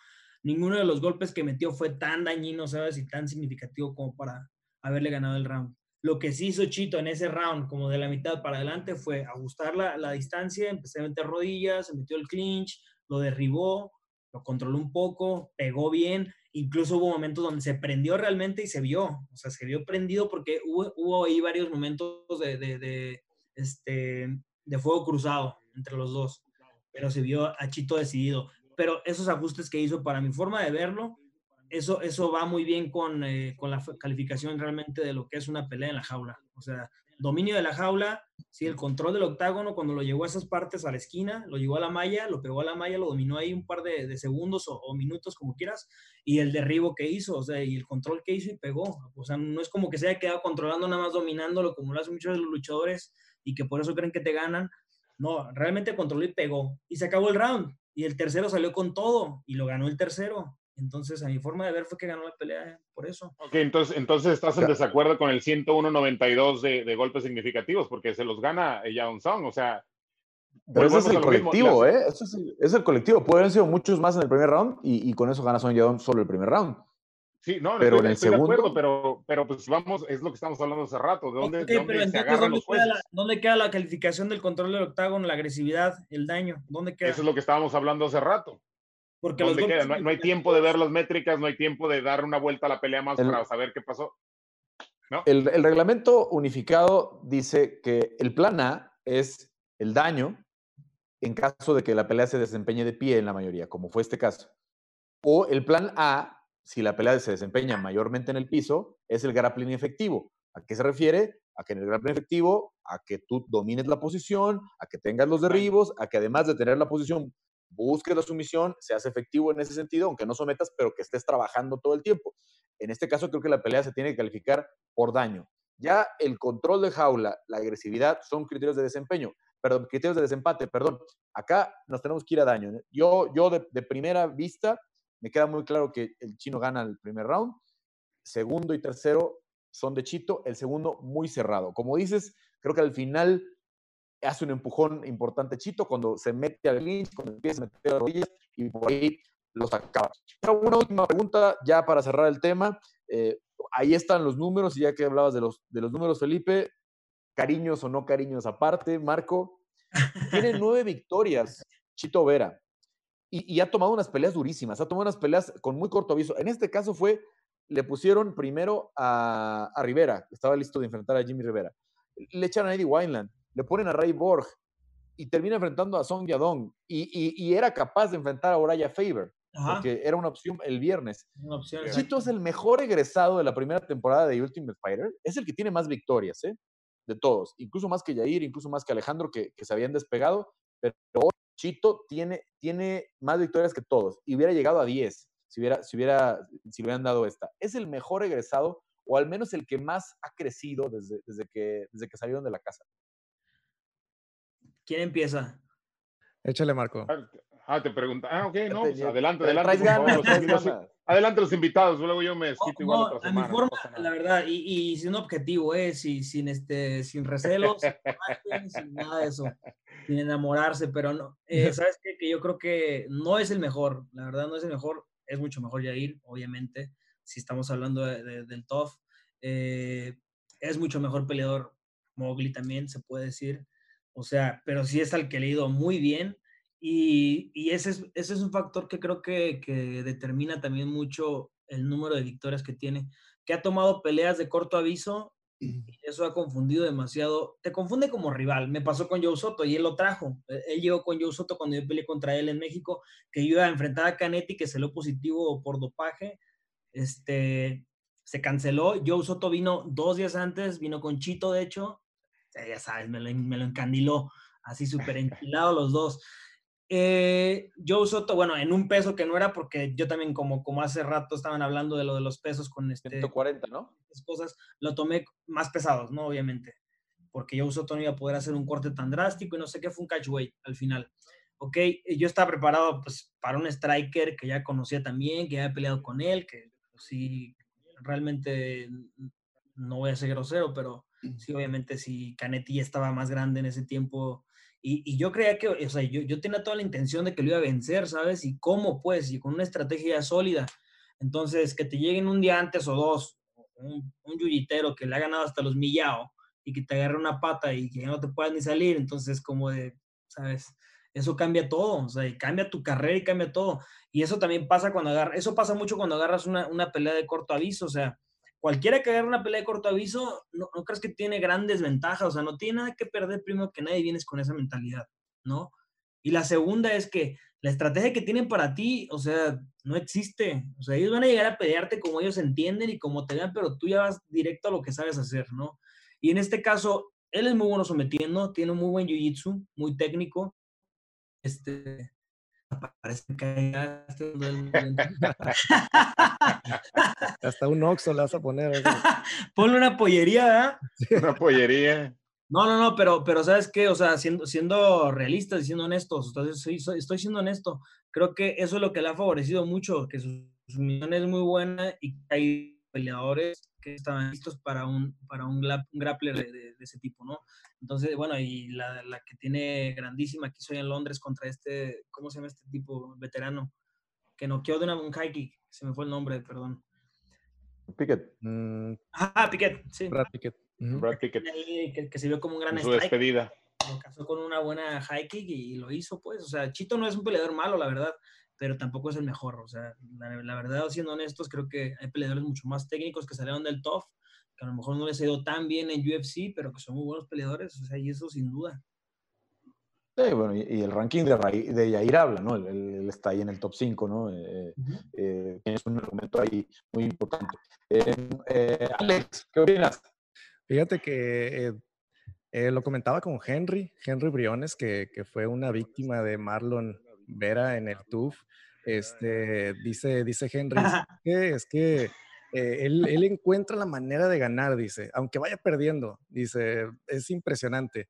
ninguno de los golpes que metió fue tan dañino, ¿sabes? Y tan significativo como para haberle ganado el round. Lo que sí hizo Chito en ese round, como de la mitad para adelante, fue ajustar la, la distancia, empecé a meter rodillas, se metió el clinch, lo derribó, lo controló un poco, pegó bien, incluso hubo momentos donde se prendió realmente y se vio, o sea, se vio prendido porque hubo, ahí varios momentos de, de, este, de fuego cruzado entre los dos, pero se vio a Chito decidido. Pero esos ajustes que hizo, para mi forma de verlo, eso, eso va muy bien con, eh, con la calificación realmente de lo que es una pelea en la jaula. O sea, dominio de la jaula, sí, el control del octágono, cuando lo llevó a esas partes a la esquina, lo llevó a la malla, lo pegó a la malla, lo dominó ahí un par de, segundos o, minutos, como quieras, y el derribo que hizo, o sea, y el control que hizo y pegó. O sea, no es como que se haya quedado controlando nada más dominándolo, como lo hacen muchos de los luchadores y que por eso creen que te ganan. No, realmente controló y pegó. Y se acabó el round. Y el tercero salió con todo y lo ganó el tercero. Entonces, a mi forma de ver fue que ganó la pelea eh, por eso. Ok, entonces, entonces estás en desacuerdo con el 101.92 de, de golpes significativos, porque se los gana Yaon Song, o sea... Pero ese es el colectivo, ¿eh? Eso es, es, el colectivo. Pueden haber sido muchos más en el primer round y, y con eso gana Song Yadong solo el primer round. Sí, no, pero estoy, en el segundo... de acuerdo, pero, pero pues vamos, es lo que estamos hablando hace rato. ¿De dónde, ¿dónde se agarran los jueces? Queda la, ¿Dónde queda la calificación del control del octágono, la agresividad, el daño? ¿Dónde queda? Eso es lo que estábamos hablando hace rato. Porque no, hay tiempo de ver las métricas, no hay tiempo de dar una vuelta a la pelea más para saber qué pasó. El, el, reglamento unificado dice que el plan A es el daño en caso de que la pelea se desempeñe de pie en la mayoría, como fue este caso. O el plan A, si la pelea se desempeña mayormente en el piso, es el grappling efectivo. ¿A qué se refiere? A que en el grappling efectivo, a que tú domines la posición, a que tengas los derribos, a que además de tener la posición busques la sumisión, seas efectivo en ese sentido, aunque no sometas, pero que estés trabajando todo el tiempo. En este caso creo que la pelea se tiene que calificar por daño. Ya el control de jaula, la agresividad son criterios de desempeño. perdón, criterios de desempate, perdón. Acá nos tenemos que ir a daño. Yo, yo de, de primera vista me queda muy claro que el chino gana el primer round. Segundo y tercero son de Chito, el segundo muy cerrado. Como dices, creo que al final hace un empujón importante Chito cuando se mete al lynch, cuando empieza a meter a rodillas y por ahí los acaba. Una última pregunta ya para cerrar el tema. Eh, ahí están los números y ya que hablabas de los, de los números, Felipe, cariños o no cariños aparte, Marco, tiene nueve victorias Chito Vera y, y ha tomado unas peleas durísimas, ha tomado unas peleas con muy corto aviso. En este caso fue le pusieron primero a, a, Rivera, estaba listo de enfrentar a Jimmy Rivera. Le echaron a Eddie Wineland, le ponen a Ray Borg y termina enfrentando a Song Yadong y, y, y, era capaz de enfrentar a Oraya Faber, Ajá. porque era una opción el viernes. Opción, Chito es el mejor egresado de la primera temporada de Ultimate Fighter, es el que tiene más victorias, ¿eh? De todos, incluso más que Yair, incluso más que Alejandro, que, que se habían despegado, pero Chito tiene, tiene más victorias que todos y hubiera llegado a 10 si, hubiera, si, hubiera, si le hubieran dado esta. Es el mejor egresado, o al menos el que más ha crecido desde, desde, que, desde que salieron de la casa. ¿Quién empieza? Échale, Marco. Ah, te pregunta. Ah, ok, no, pues adelante, adelante. Los, adelante los invitados, luego yo me desquito no, igual no, otra a mi forma, no la verdad, y, y, sin objetivo, ¿eh? sin, sin, este, sin recelos, sin nada de eso, sin enamorarse, pero no, eh, ¿sabes qué? Que yo creo que no es el mejor, la verdad no es el mejor, es mucho mejor Yair, obviamente, si estamos hablando de, de, del TOF. Eh, es mucho mejor peleador Mowgli también, se puede decir. O sea, pero sí es al que le ha ido muy bien. Y, y ese, es, ese es un factor que creo que, que determina también mucho el número de victorias que tiene. Que ha tomado peleas de corto aviso y eso ha confundido demasiado. Te confunde como rival. Me pasó con Joe Soto y él lo trajo. Él llegó con Joe Soto cuando yo peleé contra él en México, que iba a enfrentar a Canetti, que salió positivo por dopaje. Este, se canceló. Joe Soto vino dos días antes, vino con Chito, de hecho. Ya sabes, me lo, me lo encandiló. Así súper enchilado los dos. Eh, Joe Soto, bueno, en un peso que no era porque yo también como, como hace rato estaban hablando de lo de los pesos con este... 140, ¿no? Estas cosas, lo tomé más pesados, ¿no? Obviamente, porque Joe Soto no iba a poder hacer un corte tan drástico y no sé qué, fue un catchweight al final. Ok, yo estaba preparado pues para un striker que ya conocía también, que ya había peleado con él, que pues, sí, realmente no voy a ser grosero, pero sí, obviamente si Canetti ya estaba más grande en ese tiempo y, y, yo creía que, o sea, yo, yo, tenía toda la intención de que lo iba a vencer, ¿sabes? Y cómo, pues, y con una estrategia sólida. Entonces, que te lleguen un día antes o dos, un, un yuyitero que le ha ganado hasta los millao y que te agarre una pata y que ya no te puedas ni salir, entonces, como de, ¿sabes? Eso cambia todo, o sea, y cambia tu carrera y cambia todo. Y eso también pasa cuando agarras, eso pasa mucho cuando agarras una, una pelea de corto aviso, o sea, cualquiera que agarre una pelea de corto aviso, no, no, crees que tiene grandes ventajas, o sea, no tiene nada que perder primero que nadie vienes con esa mentalidad, ¿no? Y la segunda es que la estrategia que tienen para ti, o sea, no existe. O sea, ellos van a llegar a pelearte como ellos entienden y como te vean, pero tú ya vas directo a lo que sabes hacer, ¿no? Y en este caso, él es muy bueno sometiendo, tiene un muy buen jiu-jitsu, muy técnico. Este, parece que hasta un oxo le vas a poner ponle una pollería ¿eh? una pollería. No no no pero pero sabes qué o sea siendo siendo realistas y siendo honestos soy, estoy siendo honesto. Creo que eso es lo que le ha favorecido mucho que su, su misión es muy buena y hay peleadores que estaban listos para un, para un, un grappler de, de, de, ese tipo, ¿no? Entonces, bueno, y la, la, que tiene grandísima que hizo en Londres contra este, ¿cómo se llama este tipo veterano? Que noqueó de una, un high kick, se me fue el nombre, perdón. Pickett. Mm. Ah, Pickett, sí. Brad Pickett. Uh -huh. Brad Pickett. Que, que, se vio como un gran en su despedida. Lo casó con una buena high kick y lo hizo, pues. O sea, Chito no es un peleador malo, la verdad pero tampoco es el mejor. O sea, la, la, verdad, siendo honestos, creo que hay peleadores mucho más técnicos que salieron del TOF, que a lo mejor no les ha ido tan bien en UFC, pero que son muy buenos peleadores. O sea, y eso sin duda. Sí, bueno, y, y el ranking de, de Yair habla, ¿no? Él, él, está ahí en el top 5, ¿no? Eh, uh -huh. eh, es un argumento ahí muy importante. Eh, Alex, ¿qué opinas? Fíjate que eh, lo comentaba con Henry, Henry Briones, que, que fue una víctima de Marlon Vera en el TUF, este, dice, dice Henry, es que eh, él, él, encuentra la manera de ganar, dice, aunque vaya perdiendo, dice, es impresionante.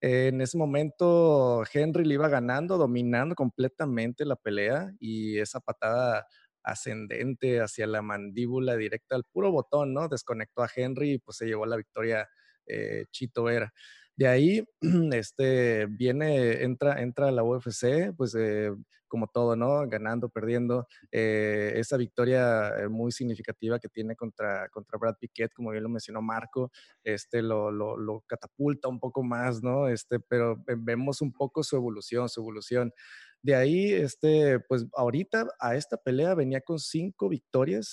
en ese momento Henry le iba ganando, dominando completamente la pelea y esa patada ascendente hacia la mandíbula directa al puro botón, ¿no? Desconectó a Henry y pues se llevó la victoria eh, Chito Vera. De ahí, este, viene, entra, entra a la UFC, pues eh, como todo, ¿no? Ganando, perdiendo. Eh, esa victoria eh, muy significativa que tiene contra, contra Brad Piquet, como bien lo mencionó Marco, este, lo, lo, lo catapulta un poco más, ¿no? Este, pero vemos un poco su evolución, su evolución. De ahí, este, pues ahorita a esta pelea venía con cinco victorias,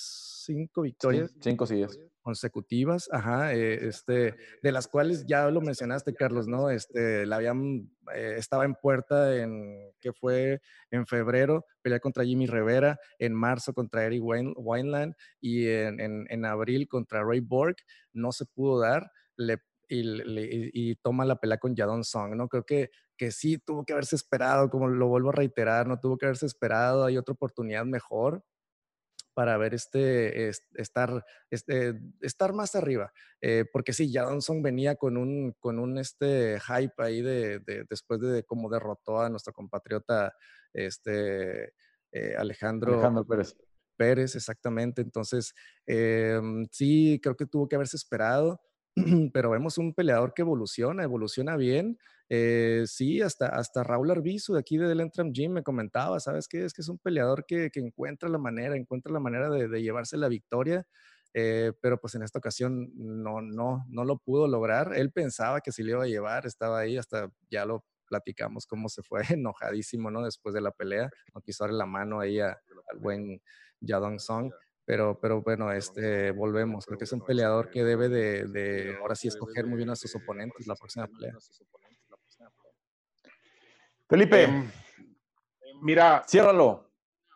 cinco victorias. cinco, sí consecutivas, ajá, eh, este, de las cuales ya lo mencionaste, Carlos, ¿no? Este, la habían, eh, estaba en puerta en, que fue en febrero, pelea contra Jimmy Rivera, en marzo contra Eric Wineland y en, en, en abril contra Ray Borg, no se pudo dar, le, y, y, toma la pelea con Yadon Song, ¿no? Creo que, que sí tuvo que haberse esperado, como lo vuelvo a reiterar, no tuvo que haberse esperado, hay otra oportunidad mejor, para ver este, estar, este, estar más arriba. Eh, porque sí, Johnson venía con un, con un este hype ahí de, después de cómo derrotó a nuestro compatriota este, eh, Alejandro, Alejandro Pérez. Pérez, exactamente. Entonces, em, sí, creo que tuvo que haberse esperado. pero vemos un peleador que evoluciona, evoluciona bien. Eh, sí, hasta, hasta Raúl Arbizu de aquí del Entram Gym me comentaba, ¿sabes qué? Es que es un peleador que, que encuentra la manera, encuentra la manera de, de llevarse la victoria. Eh, pero pues en esta ocasión no, no, no lo pudo lograr. Él pensaba que si le iba a llevar, estaba ahí, hasta ya lo platicamos cómo se fue enojadísimo, ¿no? Después de la pelea, no quiso darle la mano ahí al buen Yadong Song. Pero, pero bueno, este, volvemos. Creo que es un peleador que debe de, de ahora sí escoger muy bien a sus oponentes la próxima pelea. Felipe, em, mira. Ciérralo.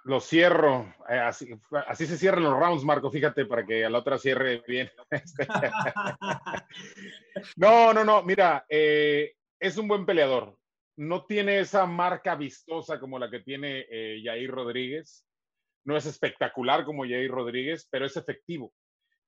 Lo cierro. Eh, así, así, se cierran los rounds, Marco, fíjate, para que a la otra cierre bien. Este. no, no, no. Mira, eh, es un buen peleador. No tiene esa marca vistosa como la que tiene eh, Jair Rodríguez no es espectacular como Jair Rodríguez, pero es efectivo.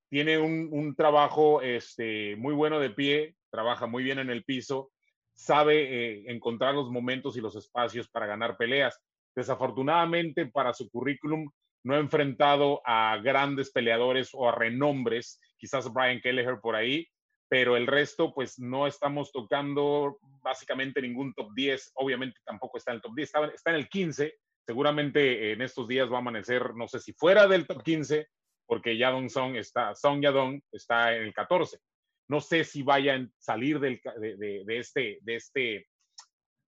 Tiene un, trabajo este, muy bueno de pie, trabaja muy bien en el piso, sabe eh, encontrar los momentos y los espacios para ganar peleas. Desafortunadamente para su currículum no ha enfrentado a grandes peleadores o a renombres, quizás Brian Kelleher por ahí, pero el resto pues no estamos tocando básicamente ningún top 10, obviamente tampoco está en el top 10, está, en el 15, seguramente en estos días va a amanecer, no sé si fuera del top 15, porque Yadong Song está, Song Yadong está en el 14. No sé si vayan a salir del, de, de, este, de este.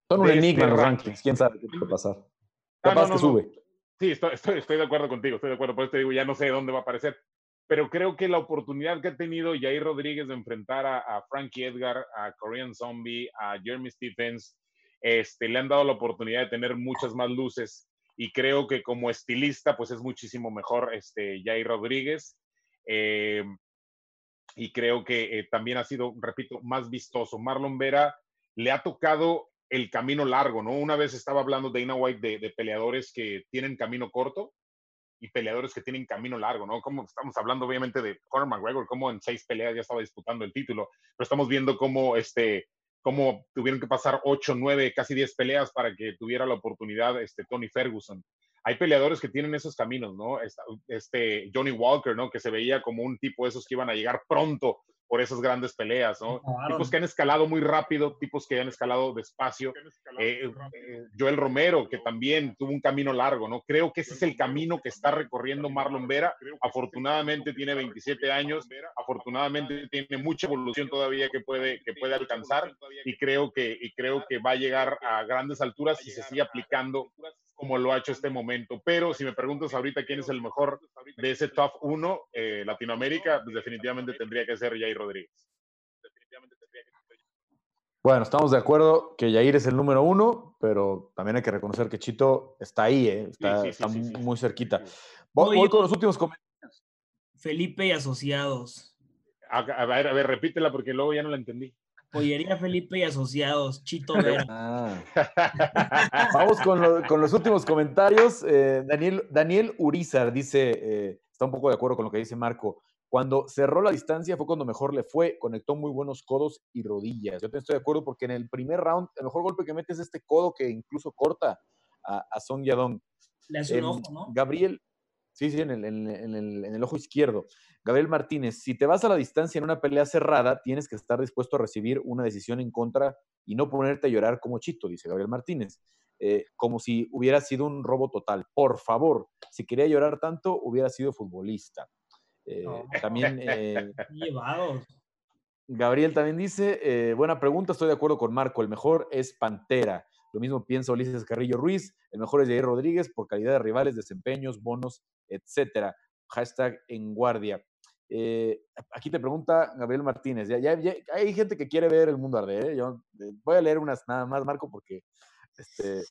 Son un enigma este los rankings. ¿Quién sabe qué puede pasar? Ah, Capaz que sube. Sí, estoy, estoy, estoy, de acuerdo contigo, estoy de acuerdo. Por eso te digo, ya no sé dónde va a aparecer. Pero creo que la oportunidad que ha tenido Jair Rodríguez de enfrentar a, a Frankie Edgar, a Korean Zombie, a Jeremy Stephens, este, le han dado la oportunidad de tener muchas más luces y creo que como estilista pues es muchísimo mejor este, Jair Rodríguez. Eh, y creo que eh, también ha sido, repito, más vistoso. Marlon Vera le ha tocado el camino largo, ¿no? Una vez estaba hablando Dana White de, peleadores que tienen camino corto y peleadores que tienen camino largo, ¿no? Como estamos hablando obviamente de Conor McGregor, como en seis peleas ya estaba disputando el título, pero estamos viendo cómo este cómo tuvieron que pasar 8, 9, casi 10 peleas para que tuviera la oportunidad este, Tony Ferguson. Hay peleadores que tienen esos caminos, ¿no? Este Johnny Walker, ¿no? Que se veía como un tipo de esos que iban a llegar pronto por esas grandes peleas, ¿no? Tipos que han escalado muy rápido, tipos que han escalado despacio. Eh, eh, Joel Romero, que también tuvo un camino largo, ¿no? Creo que ese es el camino que está recorriendo Marlon Vera. Afortunadamente tiene 27 años, afortunadamente tiene mucha evolución todavía que puede, que puede alcanzar y creo que, y creo que va a llegar a grandes alturas si se sigue aplicando como lo ha hecho este momento. Pero si me preguntas ahorita quién es el mejor de ese top 1 eh, Latinoamérica, pues definitivamente tendría que ser Jair Rodríguez. Bueno, estamos de acuerdo que Jair es el número uno, pero también hay que reconocer que Chito está ahí, ¿eh? está, muy cerquita. Voy, con los últimos comentarios. Felipe y asociados. A, ver, a ver, repítela porque luego ya no la entendí. Pollería Felipe y Asociados, Chito Vera. Ah. Vamos con, los últimos comentarios. Eh, Daniel, Daniel Urizar dice, eh, está un poco de acuerdo con lo que dice Marco. Cuando cerró la distancia fue cuando mejor le fue, conectó muy buenos codos y rodillas. Yo te estoy de acuerdo porque en el primer round el mejor golpe que mete es este codo que incluso corta a, Song Yadong. Le hace un ojo, ¿no? Gabriel, sí, sí, en el, en, el, ojo izquierdo. Gabriel Martínez, si te vas a la distancia en una pelea cerrada, tienes que estar dispuesto a recibir una decisión en contra y no ponerte a llorar como chito, dice Gabriel Martínez. Eh, como si hubiera sido un robo total. Por favor, si quería llorar tanto, hubiera sido futbolista. Eh, también. Eh, Gabriel también dice: Buena pregunta, estoy de acuerdo con Marco. El mejor es Pantera. Lo mismo piensa Ulises Carrillo Ruiz. El mejor es Jair Rodríguez por calidad de rivales, desempeños, bonos, etcétera. Hashtag en guardia. aquí te pregunta Gabriel Martínez. Ya, ya, hay gente que quiere ver el mundo arder. Yo voy a leer unas nada más, Marco, porque este,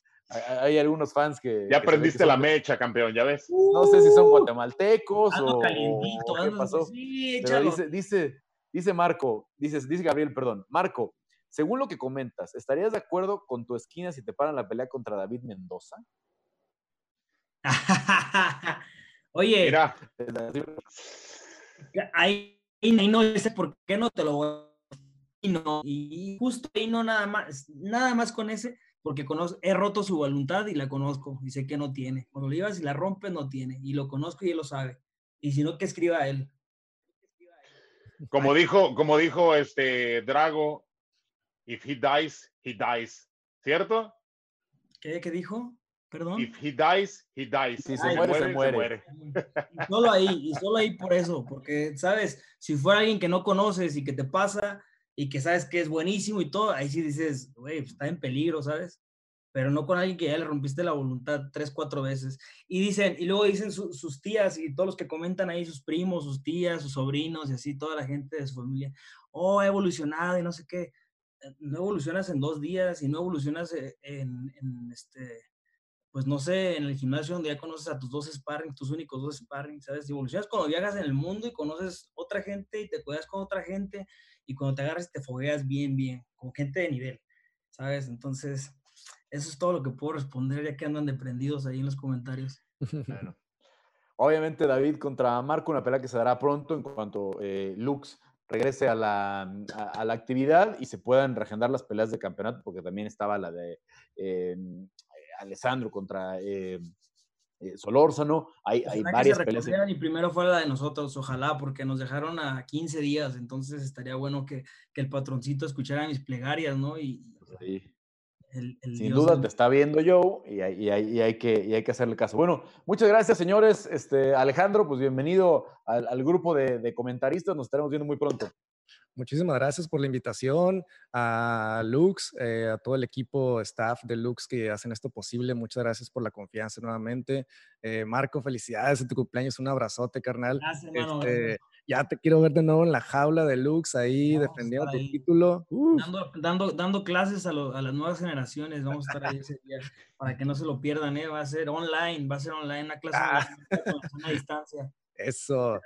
hay algunos fans que. Ya aprendiste la mecha, campeón, ya ves. No sé si son guatemaltecos o, qué pasó. dice, dice, dice Marco, dice, dice Gabriel, perdón. Marco, según lo que comentas, ¿estarías de acuerdo con tu esquina si te paran la pelea contra David Mendoza? Oye, Mira. ahí, no sé por qué no te lo voy a y justo ahí no nada más, nada más con ese, porque conozco, he roto su voluntad y la conozco y sé que no tiene. Cuando le ibas y la rompes, no tiene. Y lo conozco y él lo sabe. Y si no, que escriba él. Como dijo, como dijo este Drago, if he dies, he dies. ¿Cierto? ¿Qué, qué dijo? Perdón. If he dies, he dies. Si se, muere, se muere, solo ahí, y solo ahí por eso, porque, ¿sabes? Si fuera alguien que no conoces y que te pasa, y que sabes que es buenísimo y todo, ahí sí dices, güey, está en peligro, ¿sabes? Pero no con alguien que ya le rompiste la voluntad tres, cuatro veces. Y dicen, y luego dicen sus tías y todos los que comentan ahí, sus primos, sus tías, sus sobrinos y así, toda la gente de su familia, oh, ha evolucionado y no sé qué. Eh, no evolucionas en dos días y no evolucionas eh, en, este, pues no sé, en el gimnasio donde ya conoces a tus dos sparring, tus únicos dos sparring, ¿sabes? Evolucionas cuando viajas en el mundo y conoces otra gente y te cuidas con otra gente y cuando te agarras te fogueas bien, bien, con gente de nivel, ¿sabes? Entonces, eso es todo lo que puedo responder ya que andan deprendidos ahí en los comentarios. Obviamente David contra Marco, una pelea que se dará pronto en cuanto eh, Lux regrese a la, a, la, actividad y se puedan reagendar las peleas de campeonato, porque también estaba la de eh, Alessandro contra eh, eh, Solórzano, hay, hay varias peleas. Y primero fue la de nosotros, ojalá, porque nos dejaron a 15 días, entonces estaría bueno que, que el patroncito escuchara mis plegarias, ¿no? Y, Sin duda te está viendo yo y hay, y, hay, y hay, que, y hay que hacerle caso. Bueno, muchas gracias, señores. Este, Alejandro, pues bienvenido al, al grupo de, de comentaristas. Nos estaremos viendo muy pronto. Muchísimas gracias por la invitación a Lux, eh, a todo el equipo staff de Lux que hacen esto posible. Muchas gracias por la confianza nuevamente. Eh, Marco, felicidades en tu cumpleaños. Un abrazote, carnal. Gracias, hermano, este, ya te quiero ver de nuevo en la jaula de Lux, ahí defendiendo tu título. Dando, dando, dando, clases a, a, las nuevas generaciones. Vamos a estar ahí ese día para que no se lo pierdan. ¿eh? Va a ser online, va a ser online, una clase a una distancia. Eso.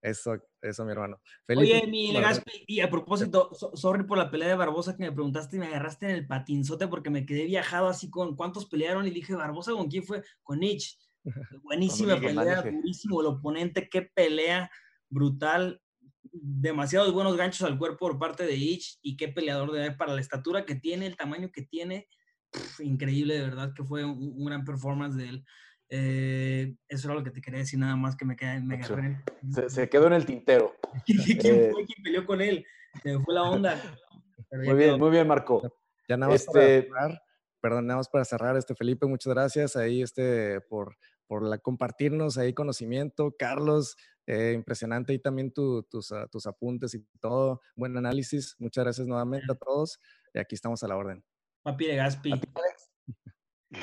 Eso, eso, mi hermano. Oye, mi Legaspi, y a propósito, sorry por la pelea de Barbosa que me preguntaste y me agarraste en el patinzote porque me quedé viajado así con cuántos pelearon y dije, Barbosa, ¿con quién fue? Con Nietzsche. Buenísima pelea, buenísimo el oponente, qué pelea brutal, demasiados buenos ganchos al cuerpo por parte de Ich y qué peleador de para la estatura que tiene, el tamaño que tiene, increíble, de verdad que fue un gran performance de él. Eh, eso era lo que te quería decir, nada más que me quedé, me se, quedó en el tintero. ¿Quién eh, fue quien peleó con él? Se fue la onda. muy bien, muy bien, Marco. Ya nada más este... para cerrar, perdón, nada más para cerrar, este Felipe, muchas gracias ahí este, por, por la, compartirnos ahí conocimiento. Carlos, eh, impresionante ahí también tus, ah, tus apuntes y todo. Buen análisis. Muchas gracias nuevamente a todos. Y aquí estamos a la orden. Papi de Gaspi.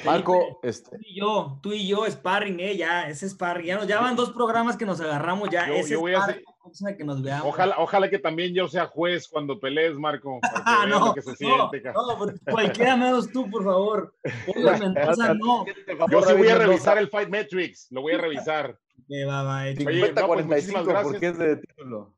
Marco, este... tú y yo, tú y yo, sparring, eh, ya, ese sparring, ya, nos, ya van dos programas que nos agarramos ya, ese voy sparring, a que nos veamos. Ojalá, ojalá que también yo sea juez cuando pelees, Marco, para que no, que se siente. No, no, cualquiera menos tú, por favor. no. Yo sí voy a revisar el Fight Metrics, lo voy a revisar. Que va, va, Oye, no, pues, muchísimas gracias. porque es de título.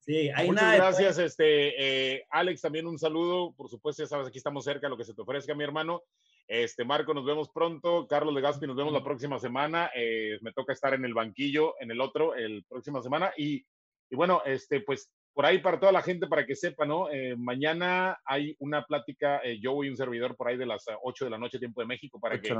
sí, hay Muchas gracias, este, eh, Alex, también un saludo. Por supuesto, ya sabes, aquí estamos cerca, lo que se te ofrezca, mi hermano. Este, Marco, nos vemos pronto. Carlos de Gaspi, nos vemos la próxima semana. Eh, me toca estar en el banquillo, en el otro, el próxima semana. Y, y bueno, este, pues por ahí para toda la gente, para que sepa, ¿no? Eh, mañana hay una plática, eh, yo voy un servidor por ahí de las 8 de la noche, tiempo de México, para, que,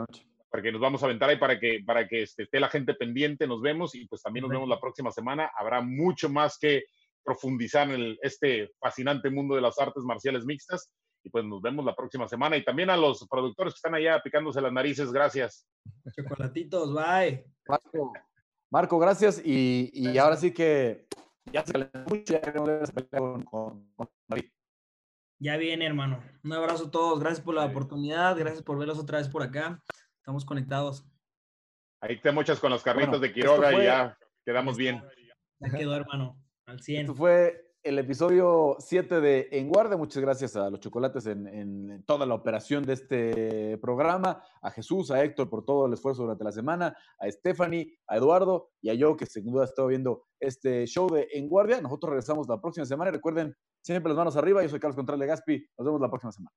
para que nos vamos a aventar ahí, para que, para que este, esté la gente pendiente, nos vemos y pues también nos vemos la próxima semana. Habrá mucho más que profundizar en este fascinante mundo de las artes marciales mixtas y pues nos vemos la próxima semana. Y también a los productores que están allá picándose las narices, gracias. Chocolatitos, bye. Marco, Marco gracias. Y, y ahora sí que ya se Ya viene, hermano. Un abrazo a todos. Gracias por la oportunidad. Gracias por verlos otra vez por acá. Estamos conectados. Ahí te muchas con los carritos de Quiroga y ya quedamos bien. Ya quedó, hermano. Al 100. Esto fue el episodio 7 de En Guardia. Muchas gracias a los chocolates en, toda la operación de este programa, a Jesús, a Héctor por todo el esfuerzo durante la semana, a Stephanie, a Eduardo y a yo, que sin duda he estado viendo este show de En Guardia. Nosotros regresamos la próxima semana. Recuerden, siempre las manos arriba. Yo soy Carlos Contreras de Gaspi. Nos vemos la próxima semana.